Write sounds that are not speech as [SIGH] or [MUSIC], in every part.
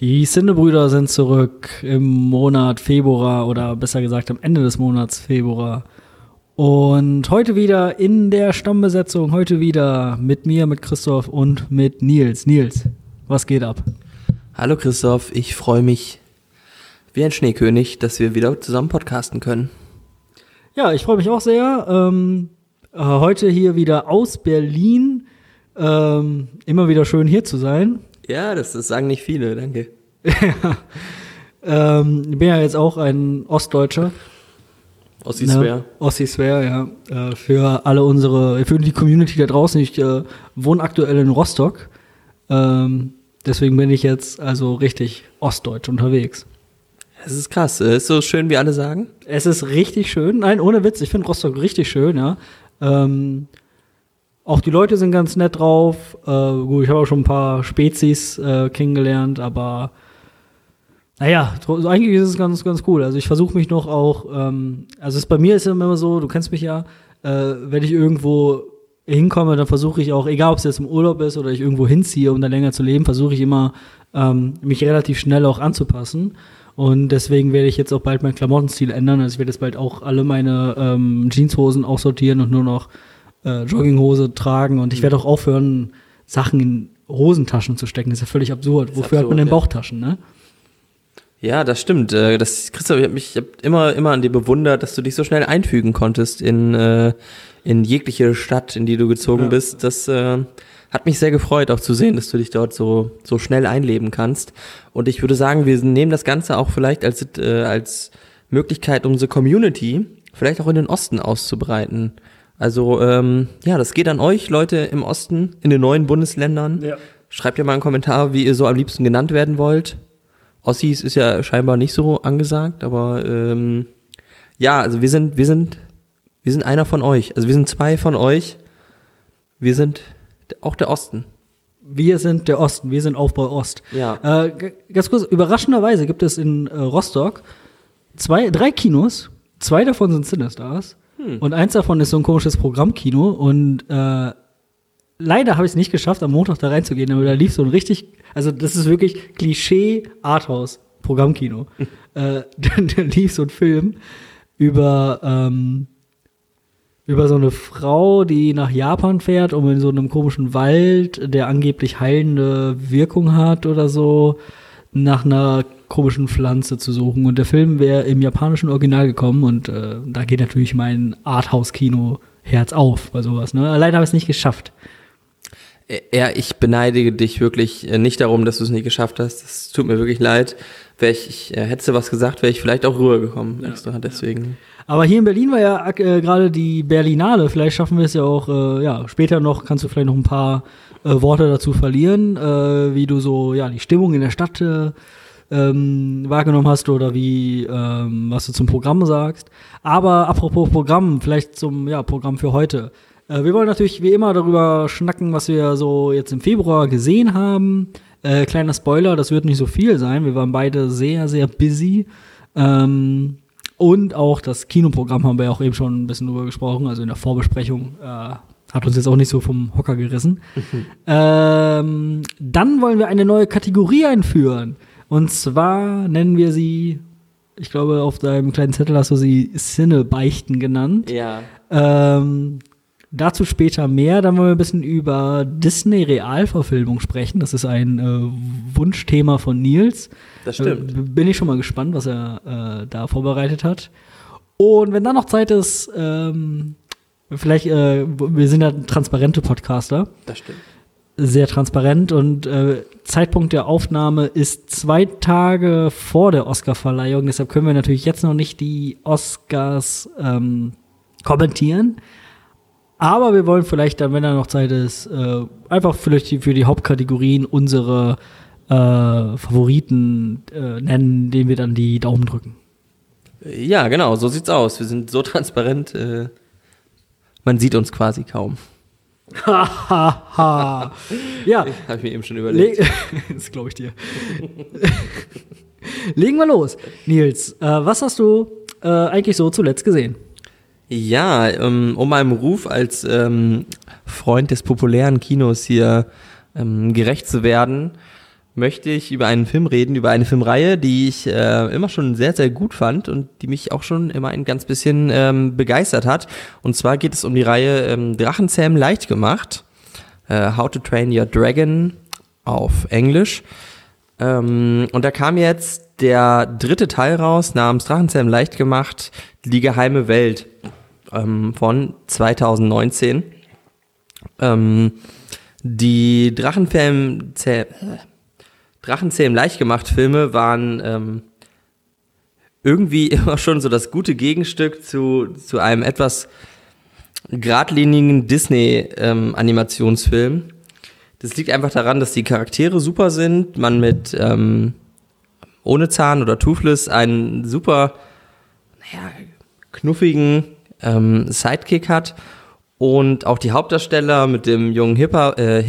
Die Sinnebrüder sind zurück im Monat Februar oder besser gesagt am Ende des Monats Februar. Und heute wieder in der Stammbesetzung, heute wieder mit mir, mit Christoph und mit Nils. Nils, was geht ab? Hallo Christoph, ich freue mich wie ein Schneekönig, dass wir wieder zusammen podcasten können. Ja, ich freue mich auch sehr. Ähm, äh, heute hier wieder aus Berlin. Ähm, immer wieder schön hier zu sein. Ja, das, das sagen nicht viele, danke. [LAUGHS] ähm, ich bin ja jetzt auch ein Ostdeutscher. Ossi Swear. Ne? Ossi Swear, ja. Äh, für alle unsere, für die Community da draußen. Ich äh, wohne aktuell in Rostock. Ähm, deswegen bin ich jetzt also richtig ostdeutsch unterwegs. Es ist krass. Ist so schön, wie alle sagen? Es ist richtig schön. Nein, ohne Witz. Ich finde Rostock richtig schön, ja. Ähm, auch die Leute sind ganz nett drauf. Äh, gut, ich habe auch schon ein paar Spezies äh, kennengelernt, aber naja, eigentlich ist es ganz, ganz cool. Also ich versuche mich noch auch, ähm, also es bei mir ist immer so, du kennst mich ja, äh, wenn ich irgendwo hinkomme, dann versuche ich auch, egal ob es jetzt im Urlaub ist oder ich irgendwo hinziehe, um da länger zu leben, versuche ich immer, ähm, mich relativ schnell auch anzupassen. Und deswegen werde ich jetzt auch bald meinen Klamottenstil ändern. Also ich werde jetzt bald auch alle meine ähm, Jeanshosen aussortieren und nur noch äh, Jogginghose tragen. Und ich werde auch aufhören, Sachen in Hosentaschen zu stecken. Das ist ja völlig absurd. Wofür absurd, hat man denn ja. Bauchtaschen, ne? Ja, das stimmt. Äh, das, Christoph, ich habe mich ich hab immer, immer an dir bewundert, dass du dich so schnell einfügen konntest in, äh, in jegliche Stadt, in die du gezogen ja. bist. Das äh, hat mich sehr gefreut, auch zu sehen, dass du dich dort so, so schnell einleben kannst. Und ich würde sagen, wir nehmen das Ganze auch vielleicht als, äh, als Möglichkeit, unsere Community vielleicht auch in den Osten auszubreiten. Also ähm, ja, das geht an euch, Leute im Osten, in den neuen Bundesländern. Ja. Schreibt ja mal einen Kommentar, wie ihr so am liebsten genannt werden wollt. Ossis ist ja scheinbar nicht so angesagt, aber ähm, ja, also wir sind, wir sind, wir sind einer von euch. Also wir sind zwei von euch. Wir sind auch der Osten. Wir sind der Osten, wir sind Aufbau Ost. Ja. Äh, ganz kurz, überraschenderweise gibt es in äh, Rostock zwei, drei Kinos, zwei davon sind Cinestars hm. und eins davon ist so ein komisches Programmkino und äh, leider habe ich es nicht geschafft, am Montag da reinzugehen, aber da lief so ein richtig, also das ist wirklich Klischee Arthouse Programmkino. [LAUGHS] äh, [LAUGHS] da, da lief so ein Film über ähm, über so eine Frau, die nach Japan fährt, um in so einem komischen Wald, der angeblich heilende Wirkung hat oder so, nach einer komischen Pflanze zu suchen. Und der Film wäre im japanischen Original gekommen und äh, da geht natürlich mein Arthouse-Kino-Herz auf bei sowas. Ne? Leider habe ich es nicht geschafft. Ja, ich beneidige dich wirklich äh, nicht darum, dass du es nicht geschafft hast. Das tut mir wirklich leid. Wär ich, ich äh, hätte was gesagt, wäre ich vielleicht auch rübergekommen. Ja, deswegen. Aber hier in Berlin war ja äh, gerade die Berlinale. Vielleicht schaffen wir es ja auch, äh, ja, später noch, kannst du vielleicht noch ein paar äh, Worte dazu verlieren, äh, wie du so, ja, die Stimmung in der Stadt ähm, wahrgenommen hast oder wie, ähm, was du zum Programm sagst. Aber apropos Programm, vielleicht zum, ja, Programm für heute. Äh, wir wollen natürlich wie immer darüber schnacken, was wir so jetzt im Februar gesehen haben. Äh, kleiner Spoiler, das wird nicht so viel sein. Wir waren beide sehr, sehr busy. Ähm, und auch das Kinoprogramm haben wir ja auch eben schon ein bisschen drüber gesprochen, also in der Vorbesprechung. Äh, hat uns jetzt auch nicht so vom Hocker gerissen. Mhm. Ähm, dann wollen wir eine neue Kategorie einführen. Und zwar nennen wir sie, ich glaube, auf deinem kleinen Zettel hast du sie Sinne-Beichten genannt. Ja. Ähm, Dazu später mehr. Dann wollen wir ein bisschen über Disney-Realverfilmung sprechen. Das ist ein äh, Wunschthema von Nils. Das stimmt. Äh, bin ich schon mal gespannt, was er äh, da vorbereitet hat. Und wenn dann noch Zeit ist, ähm, vielleicht, äh, wir sind ja transparente Podcaster. Das stimmt. Sehr transparent und äh, Zeitpunkt der Aufnahme ist zwei Tage vor der Oscarverleihung. Deshalb können wir natürlich jetzt noch nicht die Oscars ähm, kommentieren. Aber wir wollen vielleicht dann, wenn da noch Zeit ist, äh, einfach vielleicht für die Hauptkategorien unsere äh, Favoriten äh, nennen, denen wir dann die Daumen drücken. Ja, genau, so sieht's aus. Wir sind so [LAUGHS] transparent, äh, man sieht uns quasi kaum. Hahaha. [LAUGHS] ja. Habe ich mir eben schon überlegt. [LAUGHS] das glaube ich dir. [LAUGHS] Legen wir los. Nils, äh, was hast du äh, eigentlich so zuletzt gesehen? Ja, ähm, um meinem Ruf als ähm, Freund des populären Kinos hier ähm, gerecht zu werden, möchte ich über einen Film reden, über eine Filmreihe, die ich äh, immer schon sehr, sehr gut fand und die mich auch schon immer ein ganz bisschen ähm, begeistert hat. Und zwar geht es um die Reihe ähm, Drachenzähmen leicht gemacht. Äh, How to Train Your Dragon auf Englisch. Ähm, und da kam jetzt der dritte Teil raus, namens Drachenzähmen leicht gemacht, die geheime Welt ähm, von 2019. Ähm, die Drachenzähmen, Drachenzähmen leicht gemacht Filme waren ähm, irgendwie [LAUGHS] immer schon so das gute Gegenstück zu, zu einem etwas geradlinigen Disney-Animationsfilm. Ähm, das liegt einfach daran, dass die Charaktere super sind, man mit ähm, ohne Zahn oder Toothless einen super, naja, knuffigen ähm, Sidekick hat und auch die Hauptdarsteller mit dem jungen Hipper, äh,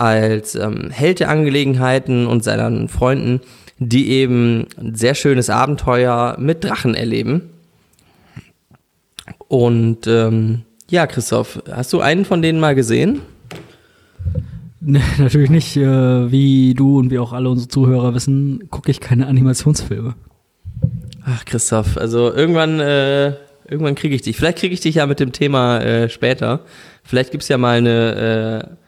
als ähm, Held der Angelegenheiten und seinen Freunden, die eben ein sehr schönes Abenteuer mit Drachen erleben. Und ähm, ja, Christoph, hast du einen von denen mal gesehen? [LAUGHS] Nee, natürlich nicht. Äh, wie du und wie auch alle unsere Zuhörer wissen, gucke ich keine Animationsfilme. Ach, Christoph, also irgendwann, äh, irgendwann kriege ich dich. Vielleicht kriege ich dich ja mit dem Thema äh, später. Vielleicht gibt's ja mal eine äh,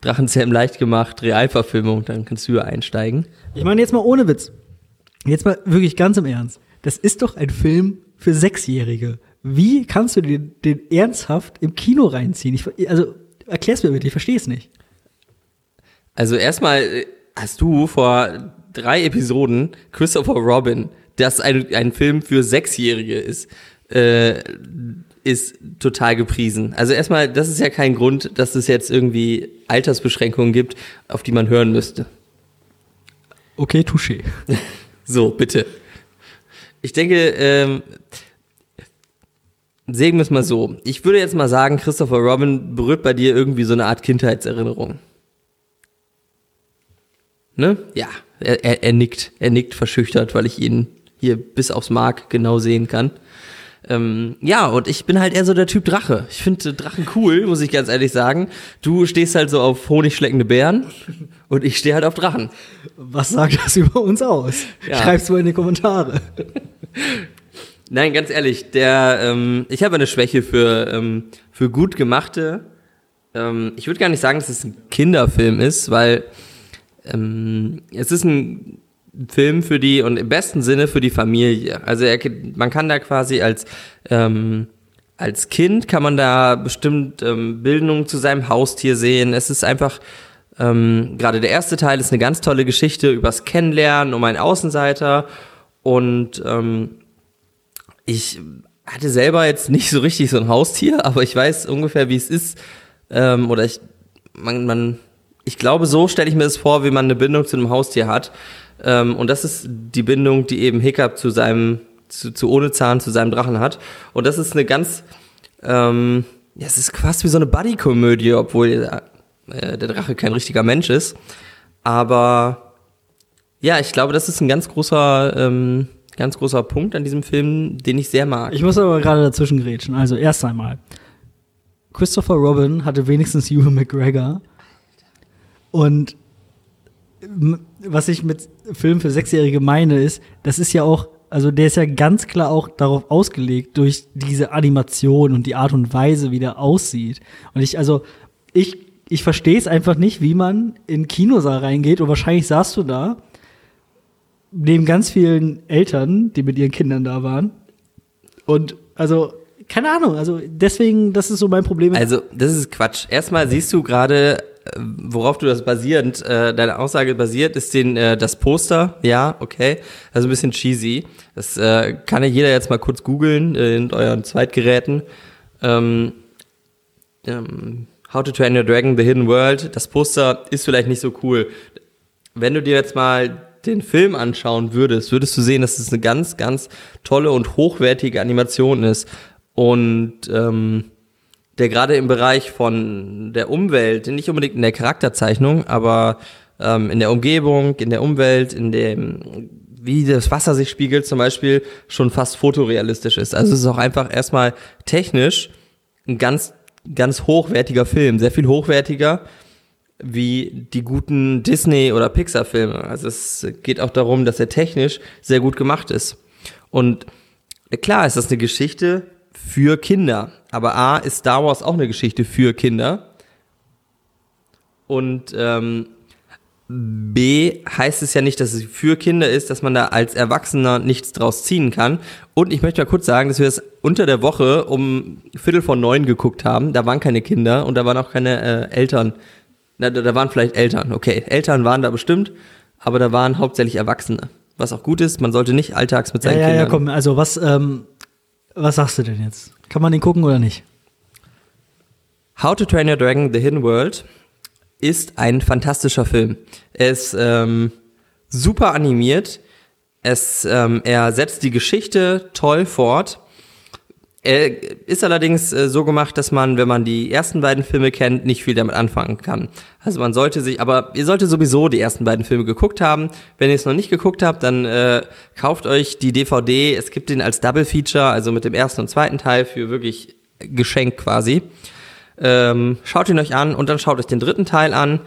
Drachenzähmen leicht gemacht, Realverfilmung, dann kannst du ja einsteigen. Ich meine jetzt mal ohne Witz. Jetzt mal wirklich ganz im Ernst. Das ist doch ein Film für Sechsjährige. Wie kannst du den, den ernsthaft im Kino reinziehen? Ich, also erklär's mir bitte, ich verstehe es nicht. Also erstmal äh, hast du vor drei Episoden Christopher Robin, das ein, ein Film für Sechsjährige ist, äh, ist total gepriesen. Also erstmal, das ist ja kein Grund, dass es jetzt irgendwie Altersbeschränkungen gibt, auf die man hören müsste. Okay, touché. [LAUGHS] so, bitte. Ich denke, ähm, sehen wir es mal so. Ich würde jetzt mal sagen, Christopher Robin berührt bei dir irgendwie so eine Art Kindheitserinnerung. Ne? Ja, er, er, er nickt. Er nickt verschüchtert, weil ich ihn hier bis aufs Mark genau sehen kann. Ähm, ja, und ich bin halt eher so der Typ Drache. Ich finde Drachen cool, muss ich ganz ehrlich sagen. Du stehst halt so auf honigschleckende Bären und ich stehe halt auf Drachen. Was sagt das über uns aus? Ja. Schreib's mal in die Kommentare. [LAUGHS] Nein, ganz ehrlich, der, ähm, ich habe eine Schwäche für, ähm, für gut gemachte. Ähm, ich würde gar nicht sagen, dass es ein Kinderfilm ist, weil ähm, es ist ein Film für die und im besten Sinne für die Familie. Also er, man kann da quasi als ähm, als Kind kann man da bestimmt ähm, Bildung zu seinem Haustier sehen. Es ist einfach ähm, gerade der erste Teil ist eine ganz tolle Geschichte übers Kennenlernen um einen Außenseiter und ähm, ich hatte selber jetzt nicht so richtig so ein Haustier, aber ich weiß ungefähr, wie es ist ähm, oder ich man, man ich glaube, so stelle ich mir das vor, wie man eine Bindung zu einem Haustier hat. Ähm, und das ist die Bindung, die eben Hiccup zu seinem, zu, zu ohne Zahn, zu seinem Drachen hat. Und das ist eine ganz, ähm, ja, es ist fast wie so eine Buddy-Komödie, obwohl äh, der Drache kein richtiger Mensch ist. Aber ja, ich glaube, das ist ein ganz großer, ähm, ganz großer Punkt an diesem Film, den ich sehr mag. Ich muss aber gerade dazwischen grätschen. Also erst einmal. Christopher Robin hatte wenigstens Ewan McGregor. Und was ich mit Film für Sechsjährige meine, ist, das ist ja auch, also der ist ja ganz klar auch darauf ausgelegt, durch diese Animation und die Art und Weise, wie der aussieht. Und ich, also, ich, ich verstehe es einfach nicht, wie man in Kinosaal reingeht und wahrscheinlich saßt du da, neben ganz vielen Eltern, die mit ihren Kindern da waren. Und also, keine Ahnung, also deswegen, das ist so mein Problem. Also, das ist Quatsch. Erstmal siehst du gerade worauf du das basierend, äh, deine Aussage basiert, ist den, äh, das Poster, ja, okay, also ein bisschen cheesy. Das äh, kann ja jeder jetzt mal kurz googeln äh, in euren Zweitgeräten. Ähm, ähm, How to Train Your Dragon, The Hidden World, das Poster ist vielleicht nicht so cool. Wenn du dir jetzt mal den Film anschauen würdest, würdest du sehen, dass es eine ganz, ganz tolle und hochwertige Animation ist. Und ähm, der gerade im Bereich von der Umwelt, nicht unbedingt in der Charakterzeichnung, aber ähm, in der Umgebung, in der Umwelt, in dem, wie das Wasser sich spiegelt zum Beispiel, schon fast fotorealistisch ist. Also es ist auch einfach erstmal technisch ein ganz, ganz hochwertiger Film, sehr viel hochwertiger wie die guten Disney- oder Pixar-Filme. Also es geht auch darum, dass er technisch sehr gut gemacht ist. Und klar ist das eine Geschichte für Kinder. Aber A ist Star Wars auch eine Geschichte für Kinder. Und ähm, B heißt es ja nicht, dass es für Kinder ist, dass man da als Erwachsener nichts draus ziehen kann. Und ich möchte mal kurz sagen, dass wir das unter der Woche um Viertel vor neun geguckt haben. Da waren keine Kinder und da waren auch keine äh, Eltern. Na, da, da waren vielleicht Eltern. Okay, Eltern waren da bestimmt, aber da waren hauptsächlich Erwachsene. Was auch gut ist, man sollte nicht alltags mit Ja, seinen ja, Kindern. ja, komm, also was, ähm, was sagst du denn jetzt? Kann man den gucken oder nicht? How to Train Your Dragon The Hidden World ist ein fantastischer Film. Er ist ähm, super animiert. Es, ähm, er setzt die Geschichte toll fort. Er ist allerdings äh, so gemacht, dass man, wenn man die ersten beiden Filme kennt, nicht viel damit anfangen kann. Also man sollte sich, aber ihr solltet sowieso die ersten beiden Filme geguckt haben. Wenn ihr es noch nicht geguckt habt, dann äh, kauft euch die DVD. Es gibt den als Double Feature, also mit dem ersten und zweiten Teil für wirklich Geschenk quasi. Ähm, schaut ihn euch an und dann schaut euch den dritten Teil an.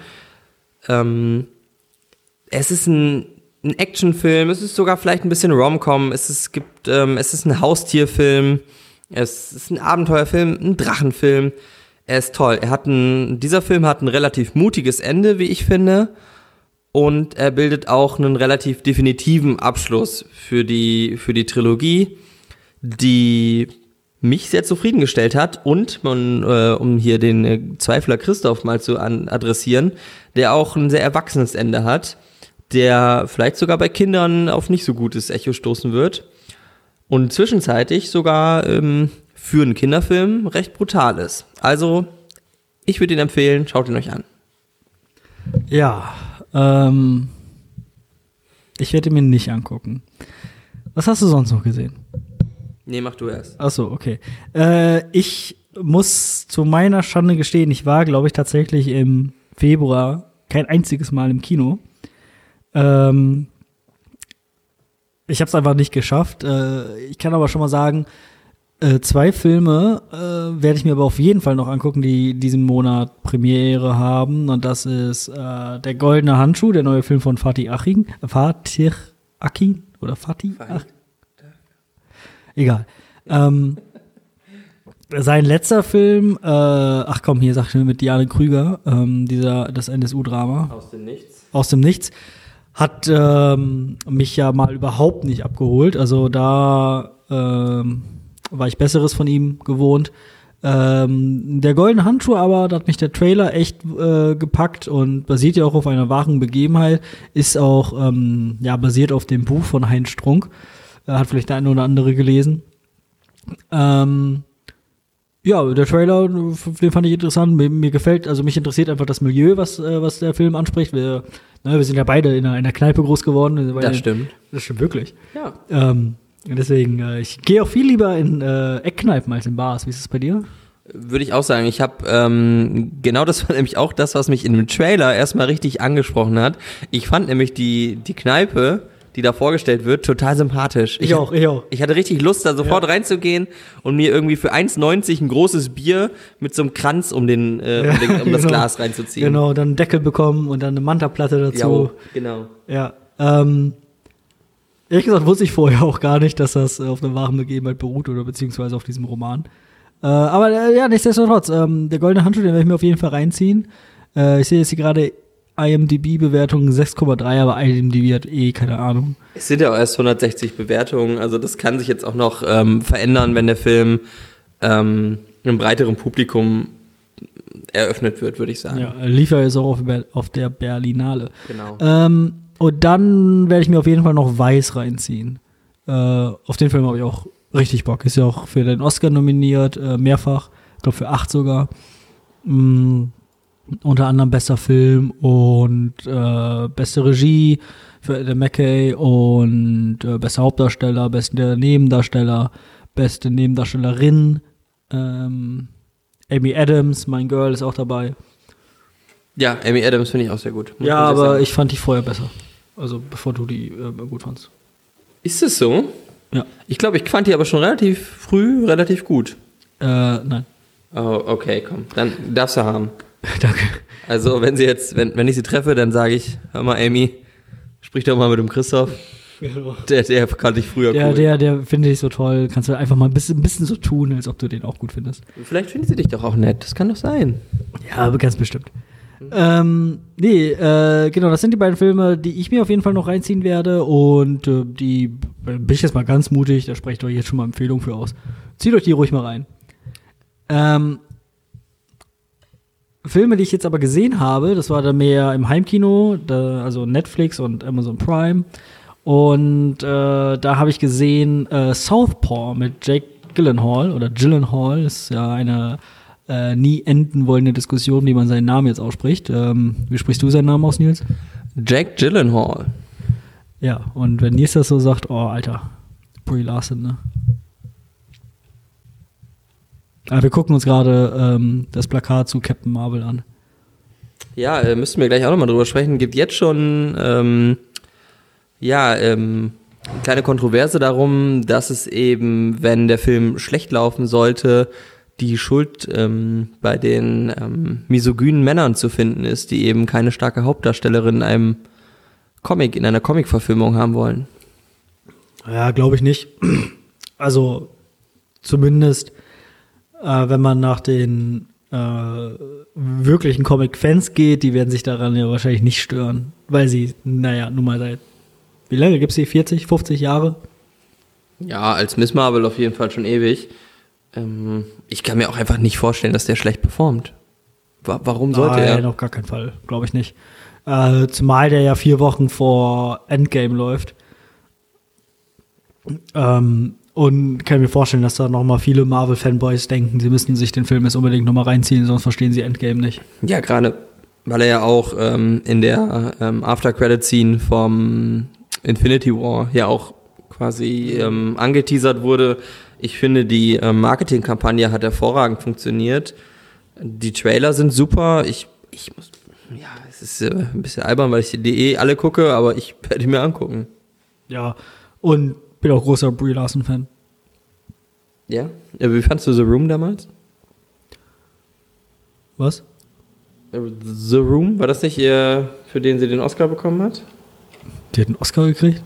Ähm, es ist ein, ein Actionfilm, es ist sogar vielleicht ein bisschen Rom-Com, es ist, gibt, ähm, es ist ein Haustierfilm, es ist ein Abenteuerfilm, ein Drachenfilm. Er ist toll. Er hat ein, dieser Film hat ein relativ mutiges Ende, wie ich finde. Und er bildet auch einen relativ definitiven Abschluss für die, für die Trilogie, die mich sehr zufriedengestellt hat und man, äh, um hier den äh, Zweifler Christoph mal zu adressieren, der auch ein sehr erwachsenes Ende hat, der vielleicht sogar bei Kindern auf nicht so gutes Echo stoßen wird und zwischenzeitlich sogar ähm, für einen Kinderfilm recht brutal ist. Also, ich würde ihn empfehlen, schaut ihn euch an. Ja, ähm, ich werde mir nicht angucken. Was hast du sonst noch gesehen? Nee, mach du erst. Ach so, okay. Äh, ich muss zu meiner Schande gestehen, ich war, glaube ich, tatsächlich im Februar kein einziges Mal im Kino. Ähm, ich habe es einfach nicht geschafft. Äh, ich kann aber schon mal sagen, äh, zwei Filme äh, werde ich mir aber auf jeden Fall noch angucken, die diesen Monat Premiere haben. Und das ist Der Goldene Handschuh, der neue Film von Fatih Akin. Fatih Akin? Oder Fatih? Ach, egal. Ähm, sein letzter Film, äh, ach komm, hier sag ich mir mit Diane Krüger, ähm, dieser, das NSU-Drama Aus dem Nichts. aus dem Nichts, hat ähm, mich ja mal überhaupt nicht abgeholt. Also da ähm, war ich Besseres von ihm gewohnt. Ähm, der goldene Handschuh aber, da hat mich der Trailer echt äh, gepackt und basiert ja auch auf einer wahren Begebenheit, ist auch ähm, ja basiert auf dem Buch von Heinz Strunk. Äh, hat vielleicht der eine oder andere gelesen. Ähm, ja, der Trailer, den fand ich interessant. Mir, mir gefällt, also mich interessiert einfach das Milieu, was, äh, was der Film anspricht. Wir, ne, wir sind ja beide in einer, in einer Kneipe groß geworden. Das stimmt. Das stimmt wirklich. Ja. Ähm, deswegen, äh, ich gehe auch viel lieber in äh, Eckkneipen als in Bars. Wie ist es bei dir? Würde ich auch sagen. Ich habe ähm, genau das war [LAUGHS] nämlich auch das, was mich in dem Trailer erstmal richtig angesprochen hat. Ich fand nämlich die die Kneipe, die da vorgestellt wird, total sympathisch. Ich auch, ich auch. Ich hatte richtig Lust, da sofort reinzugehen und mir irgendwie für 1,90 ein großes Bier mit so einem Kranz um den, äh, um, den um [LAUGHS] das genau. Glas reinzuziehen. Genau, dann einen Deckel bekommen und dann eine Mantaplatte dazu. Jo, genau. Ja. Ähm, ehrlich gesagt wusste ich vorher auch gar nicht, dass das äh, auf einer wahren Begebenheit beruht oder beziehungsweise auf diesem Roman. Äh, aber äh, ja, nichtsdestotrotz, ähm, der goldene Handschuh, den werde ich mir auf jeden Fall reinziehen. Äh, ich sehe jetzt hier gerade IMDb-Bewertung 6,3, aber IMDb hat eh keine Ahnung. Es sind ja auch erst 160 Bewertungen, also das kann sich jetzt auch noch ähm, verändern, wenn der Film ähm, einem breiteren Publikum eröffnet wird, würde ich sagen. Ja, lief ja jetzt auch auf, auf der Berlinale. Genau. Ähm, und dann werde ich mir auf jeden Fall noch Weiß reinziehen. Äh, auf den Film habe ich auch richtig Bock. Ist ja auch für den Oscar nominiert, äh, mehrfach. Ich glaube für acht sogar. Mm, unter anderem bester Film und äh, beste Regie für Adam McKay und äh, bester Hauptdarsteller, beste Nebendarsteller, beste Nebendarstellerin. Ähm, Amy Adams, mein Girl, ist auch dabei. Ja, Amy Adams finde ich auch sehr gut. muss Ja, aber sagen. ich fand die vorher besser. Also bevor du die äh, gut fandst. Ist es so? Ja. Ich glaube, ich fand die aber schon relativ früh relativ gut. Äh, nein. Oh, okay, komm. Dann darfst du haben. [LAUGHS] Danke. Also, wenn sie jetzt, wenn, wenn ich sie treffe, dann sage ich, hör mal, Amy, sprich doch mal mit dem Christoph. Der, der kannte ich früher Der, cool. der, der finde ich so toll. Kannst du einfach mal ein bisschen, ein bisschen so tun, als ob du den auch gut findest. Vielleicht findet sie dich doch auch nett. Das kann doch sein. Ja, aber ganz bestimmt. Ähm, nee, äh, genau, das sind die beiden Filme, die ich mir auf jeden Fall noch reinziehen werde. Und äh, die bin ich jetzt mal ganz mutig, da spreche ich euch jetzt schon mal Empfehlung für aus. Zieht euch die ruhig mal rein. Ähm, Filme, die ich jetzt aber gesehen habe, das war dann mehr im Heimkino, da, also Netflix und Amazon Prime. Und äh, da habe ich gesehen äh, Southpaw mit Jake Gyllenhaal oder Gyllenhaal, ist ja eine äh, nie enden wollende Diskussion, wie man seinen Namen jetzt ausspricht. Ähm, wie sprichst du seinen Namen aus, Nils? Jack Gyllenhaal. Ja, und wenn Nils das so sagt, oh, Alter, Brie Larson, ne? Aber wir gucken uns gerade ähm, das Plakat zu Captain Marvel an. Ja, äh, müssten wir gleich auch nochmal drüber sprechen. Gibt jetzt schon, ähm, ja, ähm, eine kleine Kontroverse darum, dass es eben, wenn der Film schlecht laufen sollte, die Schuld ähm, bei den ähm, misogynen Männern zu finden ist, die eben keine starke Hauptdarstellerin in einem Comic, in einer Comic-Verfilmung haben wollen. Ja, glaube ich nicht. Also zumindest, äh, wenn man nach den äh, wirklichen Comic-Fans geht, die werden sich daran ja wahrscheinlich nicht stören, weil sie, naja, nun mal seit, wie lange gibt's die? 40, 50 Jahre? Ja, als Miss Marvel auf jeden Fall schon ewig. Ähm, ich kann mir auch einfach nicht vorstellen, dass der schlecht performt. Wa warum sollte Nein, er? auf gar keinen Fall, glaube ich nicht. Äh, zumal der ja vier Wochen vor Endgame läuft. Ähm, und kann mir vorstellen, dass da noch mal viele Marvel-Fanboys denken, sie müssten sich den Film jetzt unbedingt noch mal reinziehen, sonst verstehen sie Endgame nicht. Ja, gerade weil er ja auch ähm, in der ähm, After-Credit-Scene vom Infinity War ja auch quasi ähm, angeteasert wurde. Ich finde, die ähm, Marketingkampagne hat hervorragend funktioniert. Die Trailer sind super. Ich, ich muss, ja, es ist äh, ein bisschen albern, weil ich die eh alle gucke, aber ich [LAUGHS] werde die mir angucken. Ja, und bin auch großer Brie Larson-Fan. Ja? ja? Wie fandst du The Room damals? Was? The Room, war das nicht ihr, für den sie den Oscar bekommen hat? Die hat einen Oscar gekriegt?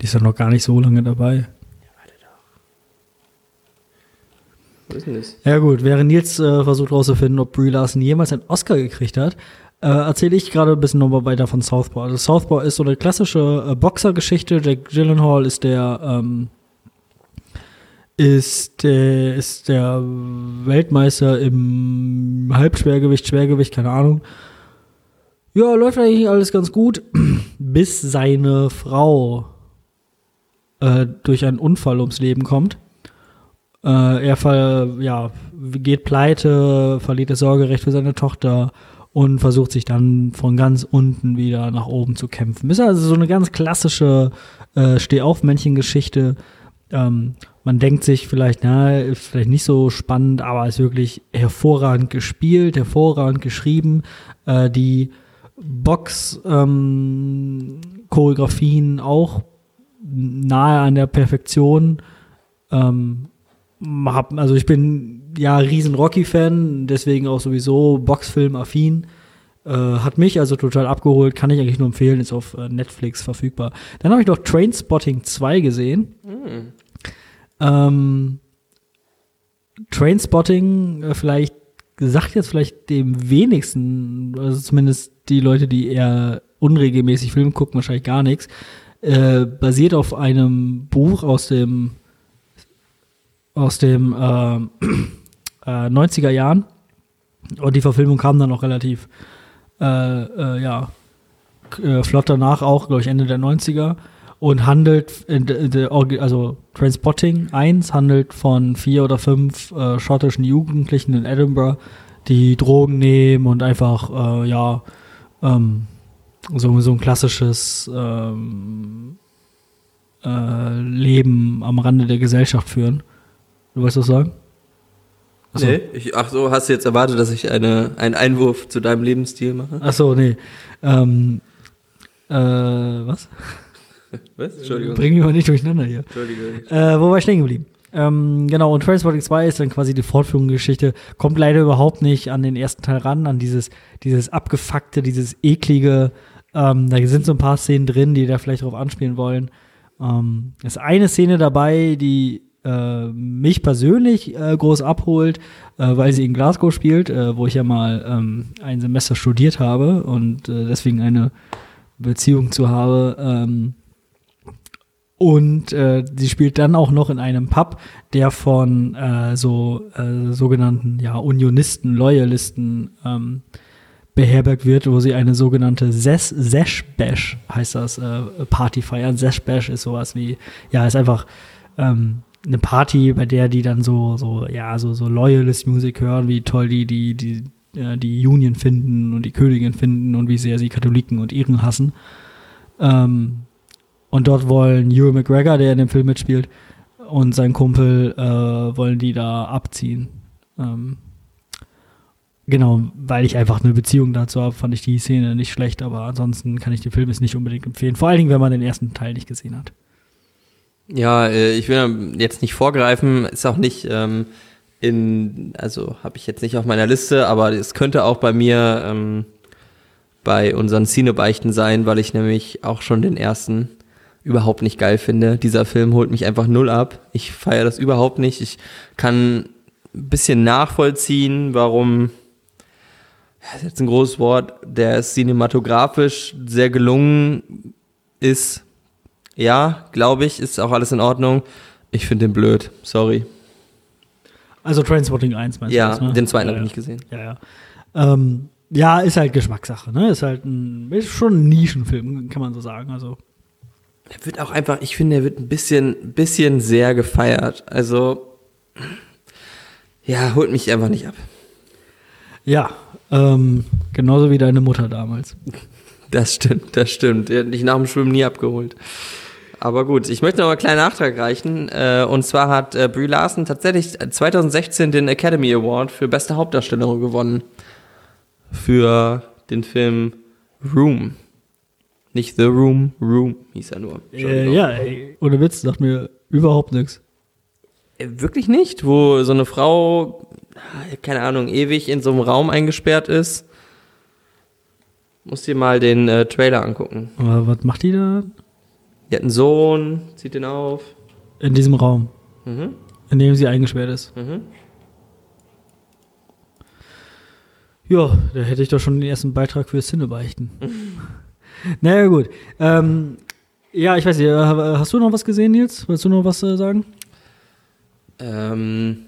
Die ist ja noch gar nicht so lange dabei. Was ist denn das? Ja gut, während Nils äh, versucht herauszufinden, ob Brie Larson jemals einen Oscar gekriegt hat, äh, erzähle ich gerade ein bisschen nochmal weiter von Southpaw. Also Southpaw ist so eine klassische äh, Boxergeschichte. Jack Gyllenhaal ist der ähm, ist der ist der Weltmeister im Halbschwergewicht, Schwergewicht, keine Ahnung. Ja, läuft eigentlich alles ganz gut, [CLEARS THROAT] bis seine Frau äh, durch einen Unfall ums Leben kommt. Äh, er ver, ja, geht pleite, verliert das Sorgerecht für seine Tochter und versucht sich dann von ganz unten wieder nach oben zu kämpfen. Ist also so eine ganz klassische äh, Steh-auf-Männchen-Geschichte. Ähm, man denkt sich vielleicht, na, ist vielleicht nicht so spannend, aber ist wirklich hervorragend gespielt, hervorragend geschrieben. Äh, die Box-Choreografien ähm, auch nahe an der Perfektion. Ähm, hab, also ich bin ja riesen Rocky-Fan, deswegen auch sowieso Boxfilm-affin. Äh, hat mich also total abgeholt, kann ich eigentlich nur empfehlen, ist auf äh, Netflix verfügbar. Dann habe ich noch Trainspotting 2 gesehen. Hm. Ähm, Trainspotting, äh, vielleicht sagt jetzt vielleicht dem wenigsten, also zumindest die Leute, die eher unregelmäßig Film gucken, wahrscheinlich gar nichts, äh, basiert auf einem Buch aus dem aus dem [CLEARS THROAT] äh, äh, 90er Jahren und die Verfilmung kam dann auch relativ äh, äh, ja äh, flott danach auch, glaube ich, Ende der 90er und handelt, also Transpotting 1 handelt von vier oder fünf schottischen Jugendlichen in Edinburgh, die Drogen nehmen und einfach, ja, ähm, so, so ein klassisches ähm, äh, Leben am Rande der Gesellschaft führen. Du weißt was sagen? Achso. Nee, ich, ach so, hast du jetzt erwartet, dass ich eine, einen Einwurf zu deinem Lebensstil mache? Ach so, nee. Ähm, äh, was? [LAUGHS] Was? Entschuldigung. Bring mich mal nicht durcheinander hier. Entschuldigung. Äh, wo war ich stehen geblieben? Ähm, genau, und Transporting 2 ist dann quasi die Fortführung der Geschichte, kommt leider überhaupt nicht an den ersten Teil ran, an dieses, dieses abgefuckte, dieses eklige. Ähm, da sind so ein paar Szenen drin, die da vielleicht drauf anspielen wollen. Ähm, ist eine Szene dabei, die mich persönlich äh, groß abholt, äh, weil sie in Glasgow spielt, äh, wo ich ja mal ähm, ein Semester studiert habe und äh, deswegen eine Beziehung zu habe. Ähm, und äh, sie spielt dann auch noch in einem Pub, der von äh, so äh, sogenannten ja, Unionisten, Loyalisten ähm, beherbergt wird, wo sie eine sogenannte Ses Sesh Bash heißt das äh, Party feiern. Sesh Bash ist sowas wie ja ist einfach ähm, eine Party, bei der die dann so so ja so so Loyalist Music hören, wie toll die die die äh, die Union finden und die Königin finden und wie sehr sie Katholiken und Iren hassen. Ähm, und dort wollen Ewan McGregor, der in dem Film mitspielt, und sein Kumpel äh, wollen die da abziehen. Ähm, genau, weil ich einfach eine Beziehung dazu habe, fand ich die Szene nicht schlecht, aber ansonsten kann ich den Film jetzt nicht unbedingt empfehlen. Vor allen Dingen, wenn man den ersten Teil nicht gesehen hat. Ja, äh, ich will jetzt nicht vorgreifen, ist auch nicht ähm, in, also habe ich jetzt nicht auf meiner Liste, aber es könnte auch bei mir ähm, bei unseren Cinebeichten sein, weil ich nämlich auch schon den ersten überhaupt nicht geil finde. Dieser Film holt mich einfach null ab. Ich feiere das überhaupt nicht. Ich kann ein bisschen nachvollziehen, warum, das ist jetzt ein großes Wort, der cinematografisch sehr gelungen ist. Ja, glaube ich, ist auch alles in Ordnung. Ich finde den blöd, sorry. Also Transporting 1 meinst Ja, du das, ne? den zweiten ja, habe ich ja. nicht gesehen. Ja, ja. Ähm, ja, ist halt Geschmackssache, ne? Ist halt ein, ist schon ein Nischenfilm, kann man so sagen. Also, Er wird auch einfach, ich finde, er wird ein bisschen, bisschen sehr gefeiert. Also, ja, holt mich einfach nicht ab. ja, ähm, genauso wie deine Mutter damals. Das stimmt, das stimmt. Er hat mich nach dem Schwimmen nie abgeholt. Aber gut, ich möchte noch mal einen kleinen Nachtrag reichen. Äh, und zwar hat äh, Brie Larson tatsächlich 2016 den Academy Award für beste Hauptdarstellerin gewonnen. Für den Film Room. Nicht The Room, Room hieß er nur. Äh, ja, ey, ohne Witz, sagt mir überhaupt nichts. Äh, Wirklich nicht? Wo so eine Frau, keine Ahnung, ewig in so einem Raum eingesperrt ist. Muss dir mal den äh, Trailer angucken. Aber was macht die da Die hat einen Sohn, zieht den auf. in diesem Raum, Mhm. in dem sie eingesperrt ist? Mhm. Ja, da hätte ich doch schon den ersten Beitrag für Sinne beichten. [LAUGHS] naja, gut. Ähm, ja, ich weiß nicht, äh, hast du noch was gesehen, Nils? Willst du noch was äh, sagen? Ähm,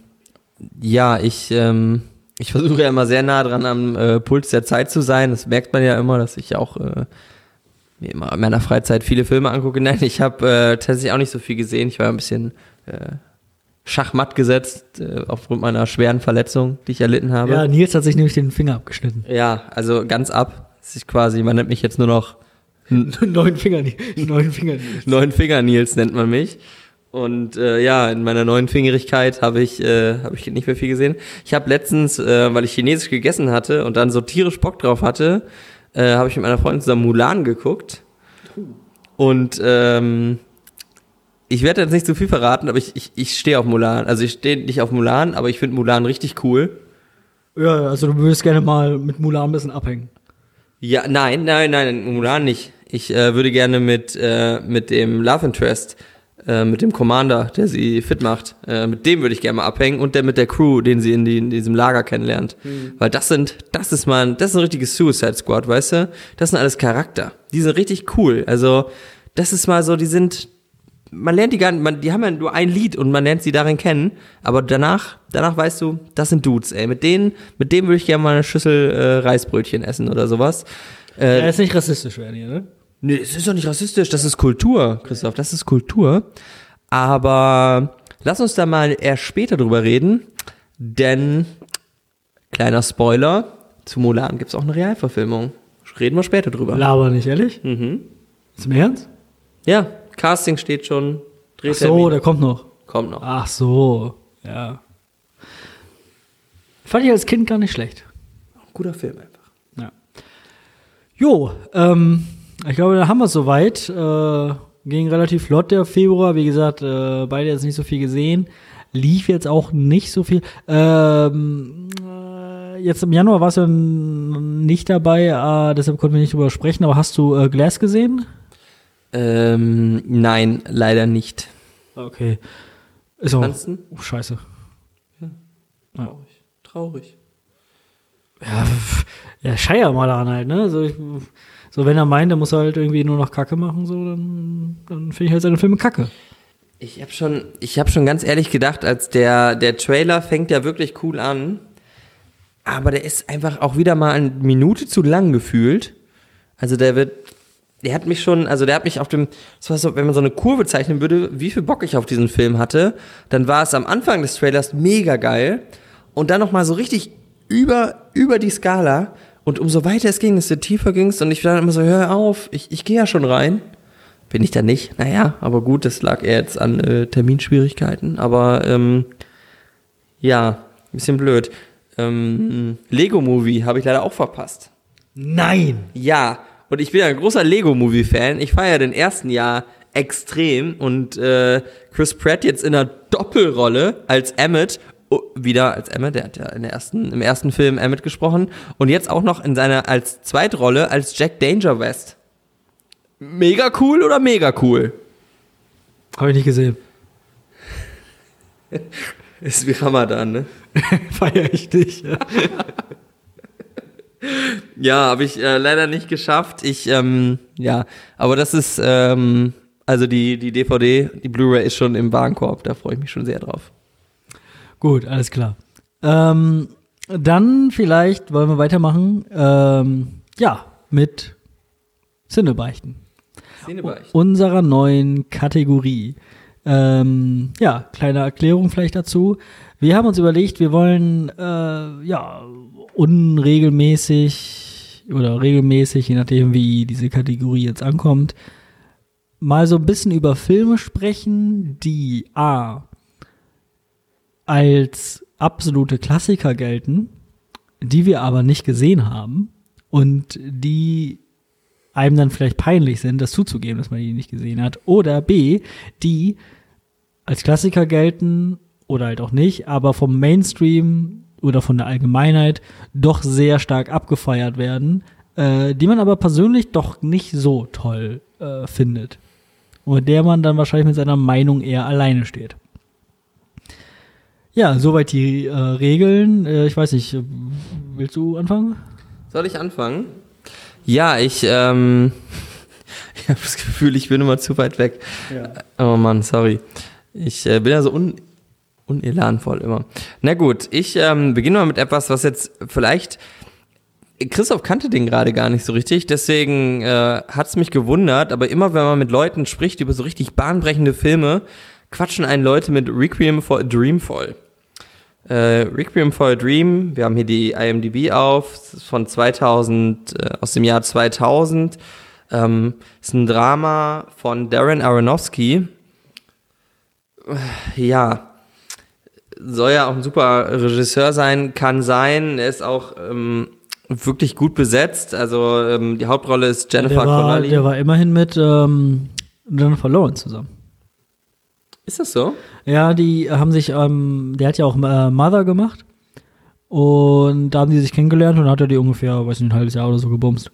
ja, ich, ähm, ich versuche ja immer sehr nah dran am äh, Puls der Zeit zu sein. Das merkt man ja immer, dass ich auch äh, mir immer in meiner Freizeit viele Filme angucke. Nein, ich habe äh, tatsächlich auch nicht so viel gesehen. Ich war ein bisschen äh, schachmatt gesetzt äh, aufgrund meiner schweren Verletzung, die ich erlitten habe. Ja, Nils hat sich nämlich den Finger abgeschnitten. Ja, also ganz ab. Ist quasi, man nennt mich jetzt nur noch [LAUGHS] neun Finger, [LAUGHS] neun Finger. neun Finger Nils nennt man mich. Und äh, ja, in meiner neuen Fingerigkeit habe ich äh, habe ich nicht mehr viel gesehen. Ich habe letztens, äh, weil ich Chinesisch gegessen hatte und dann so tierisch Bock drauf hatte, äh, habe ich mit meiner Freundin zusammen Mulan geguckt. Und ähm, ich werde jetzt nicht zu viel verraten, aber ich, ich, ich stehe auf Mulan. Also ich stehe nicht auf Mulan, aber ich finde Mulan richtig cool. Ja, also du würdest gerne mal mit Mulan ein bisschen abhängen. Ja, nein, nein, nein, Mulan nicht. Ich äh, würde gerne mit, äh, mit dem Love Interest, äh, mit dem Commander, der sie fit macht, äh, mit dem würde ich gerne mal abhängen und der mit der Crew, den sie in, die, in diesem Lager kennenlernt. Weil das sind, das ist mal, das ist ein richtiges Suicide Squad, weißt du? Das sind alles Charakter. Die sind richtig cool. Also, das ist mal so, die sind, man lernt die gar nicht, man, die haben ja nur ein Lied und man lernt sie darin kennen, aber danach, danach weißt du, das sind Dudes, ey. Mit denen, mit dem würde ich gerne mal eine Schüssel äh, Reisbrötchen essen oder sowas. Äh, Er ist nicht rassistisch werden hier, ne? Nee, es ist doch nicht rassistisch, das ist Kultur, Christoph, das ist Kultur. Aber lass uns da mal eher später drüber reden, denn, kleiner Spoiler, zu Mulan gibt's auch eine Realverfilmung. Reden wir später drüber. Laber nicht, ehrlich? Mhm. Ist im Ernst? Ja, Casting steht schon, Ach so, der kommt noch. kommt noch. Ach so, ja. Fand ich als Kind gar nicht schlecht. Guter Film einfach. Ja. Jo, ähm, ich glaube, da haben wir es soweit. Äh, ging relativ flott der Februar. Wie gesagt, äh, beide jetzt nicht so viel gesehen. Lief jetzt auch nicht so viel. Ähm, äh, jetzt im Januar warst du nicht dabei, äh, deshalb konnten wir nicht drüber sprechen. Aber hast du äh, Glass gesehen? Ähm, nein, leider nicht. Okay. Ist auch. Ansonsten? Oh, scheiße. Traurig. Traurig. Ja, ja Scheier mal an halt, ne? So, ich, so, wenn er meint, er muss halt irgendwie nur noch Kacke machen, so, dann, dann finde ich halt seine Filme Kacke. Ich habe schon, ich schon ganz ehrlich gedacht, als der der Trailer fängt ja wirklich cool an, aber der ist einfach auch wieder mal eine Minute zu lang gefühlt. Also der wird, der hat mich schon, also der hat mich auf dem, so, wenn man so eine Kurve zeichnen würde, wie viel Bock ich auf diesen Film hatte, dann war es am Anfang des Trailers mega geil und dann noch mal so richtig über über die Skala und umso weiter es ging, desto tiefer ging es und ich war dann immer so, hör auf, ich, ich gehe ja schon rein. Bin ich da nicht? Naja, aber gut, das lag eher jetzt an äh, Terminschwierigkeiten. Aber ähm, ja, bisschen blöd. Ähm, Lego Movie habe ich leider auch verpasst. Nein! Ja, und ich bin ja ein großer Lego Movie Fan. Ich feiere den ersten Jahr extrem und äh, Chris Pratt jetzt in einer Doppelrolle als Emmett wieder als Emmett, der hat ja in der ersten, im ersten Film Emmett gesprochen und jetzt auch noch in seiner als Zweitrolle als Jack Danger West. Mega cool oder mega cool? Habe ich nicht gesehen. [LAUGHS] Ist wie Ramadan, ne? [LAUGHS] Feier ich dich. Ja. [LAUGHS] Ja, habe ich äh, leider nicht geschafft. Ich, ähm, ja, aber das ist, ähm, also die, die DVD, die Blu-ray ist schon im Warenkorb, da freue ich mich schon sehr drauf. Gut, alles klar. Ähm, dann vielleicht wollen wir weitermachen. Ähm, ja, mit Cinnebeichten. Unserer neuen Kategorie. Ähm, ja, kleine Erklärung vielleicht dazu. Wir haben uns überlegt, wir wollen äh, ja unregelmäßig oder regelmäßig, je nachdem wie diese Kategorie jetzt ankommt, mal so ein bisschen über Filme sprechen, die a als absolute Klassiker gelten, die wir aber nicht gesehen haben und die einem dann vielleicht peinlich sind, das zuzugeben, dass man die nicht gesehen hat. Oder B, die als Klassiker gelten oder halt auch nicht, aber vom Mainstream oder von der Allgemeinheit doch sehr stark abgefeiert werden, äh, die man aber persönlich doch nicht so toll äh, findet. Und der man dann wahrscheinlich mit seiner Meinung eher alleine steht. Ja, soweit die äh, Regeln. Äh, ich weiß nicht, willst du anfangen? Soll ich anfangen? Ja, ich, ähm, [LAUGHS] ich habe das Gefühl, ich bin immer zu weit weg. Ja. Oh Mann, sorry. Ich äh, bin ja so un unelanvoll immer. Na gut, ich ähm, beginne mal mit etwas, was jetzt vielleicht Christoph kannte den gerade gar nicht so richtig, deswegen äh, hat es mich gewundert, aber immer wenn man mit Leuten spricht über so richtig bahnbrechende Filme, quatschen einen Leute mit Requiem for a Dream voll. Äh, Requiem for a Dream, wir haben hier die IMDb auf, von 2000, äh, aus dem Jahr 2000. Ähm, ist ein Drama von Darren Aronofsky. Äh, Ja, soll ja auch ein super Regisseur sein, kann sein. Er ist auch ähm, wirklich gut besetzt. Also ähm, die Hauptrolle ist Jennifer Der war, Connelly. der war immerhin mit ähm, Jennifer Lawrence zusammen. Ist das so? Ja, die haben sich, ähm, der hat ja auch äh, Mother gemacht. Und da haben die sich kennengelernt und dann hat er die ungefähr, weiß nicht, ein halbes Jahr oder so gebumst.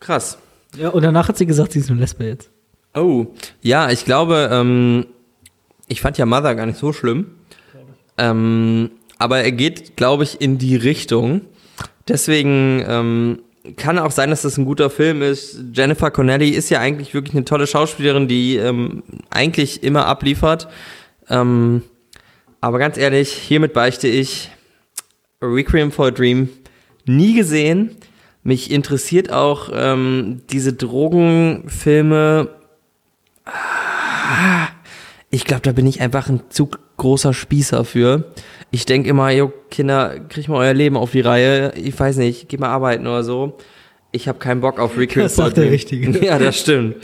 Krass. Ja, und danach hat sie gesagt, sie ist eine Lesbe jetzt. Oh, ja, ich glaube, ähm, ich fand ja Mother gar nicht so schlimm. Ähm, aber er geht, glaube ich, in die Richtung. Deswegen ähm, kann auch sein, dass das ein guter Film ist. Jennifer Connelly ist ja eigentlich wirklich eine tolle Schauspielerin, die ähm, eigentlich immer abliefert. Ähm, aber ganz ehrlich, hiermit beichte ich Requiem for a Dream nie gesehen. Mich interessiert auch ähm, diese Drogenfilme. Ah, Ich glaube, da bin ich einfach ein zu großer Spießer für. Ich denke immer, jo, Kinder, kriegt mal euer Leben auf die Reihe. Ich weiß nicht, geht mal arbeiten oder so. Ich habe keinen Bock auf Requiem Das sagt der. Richtige. [LAUGHS] Ja, das stimmt.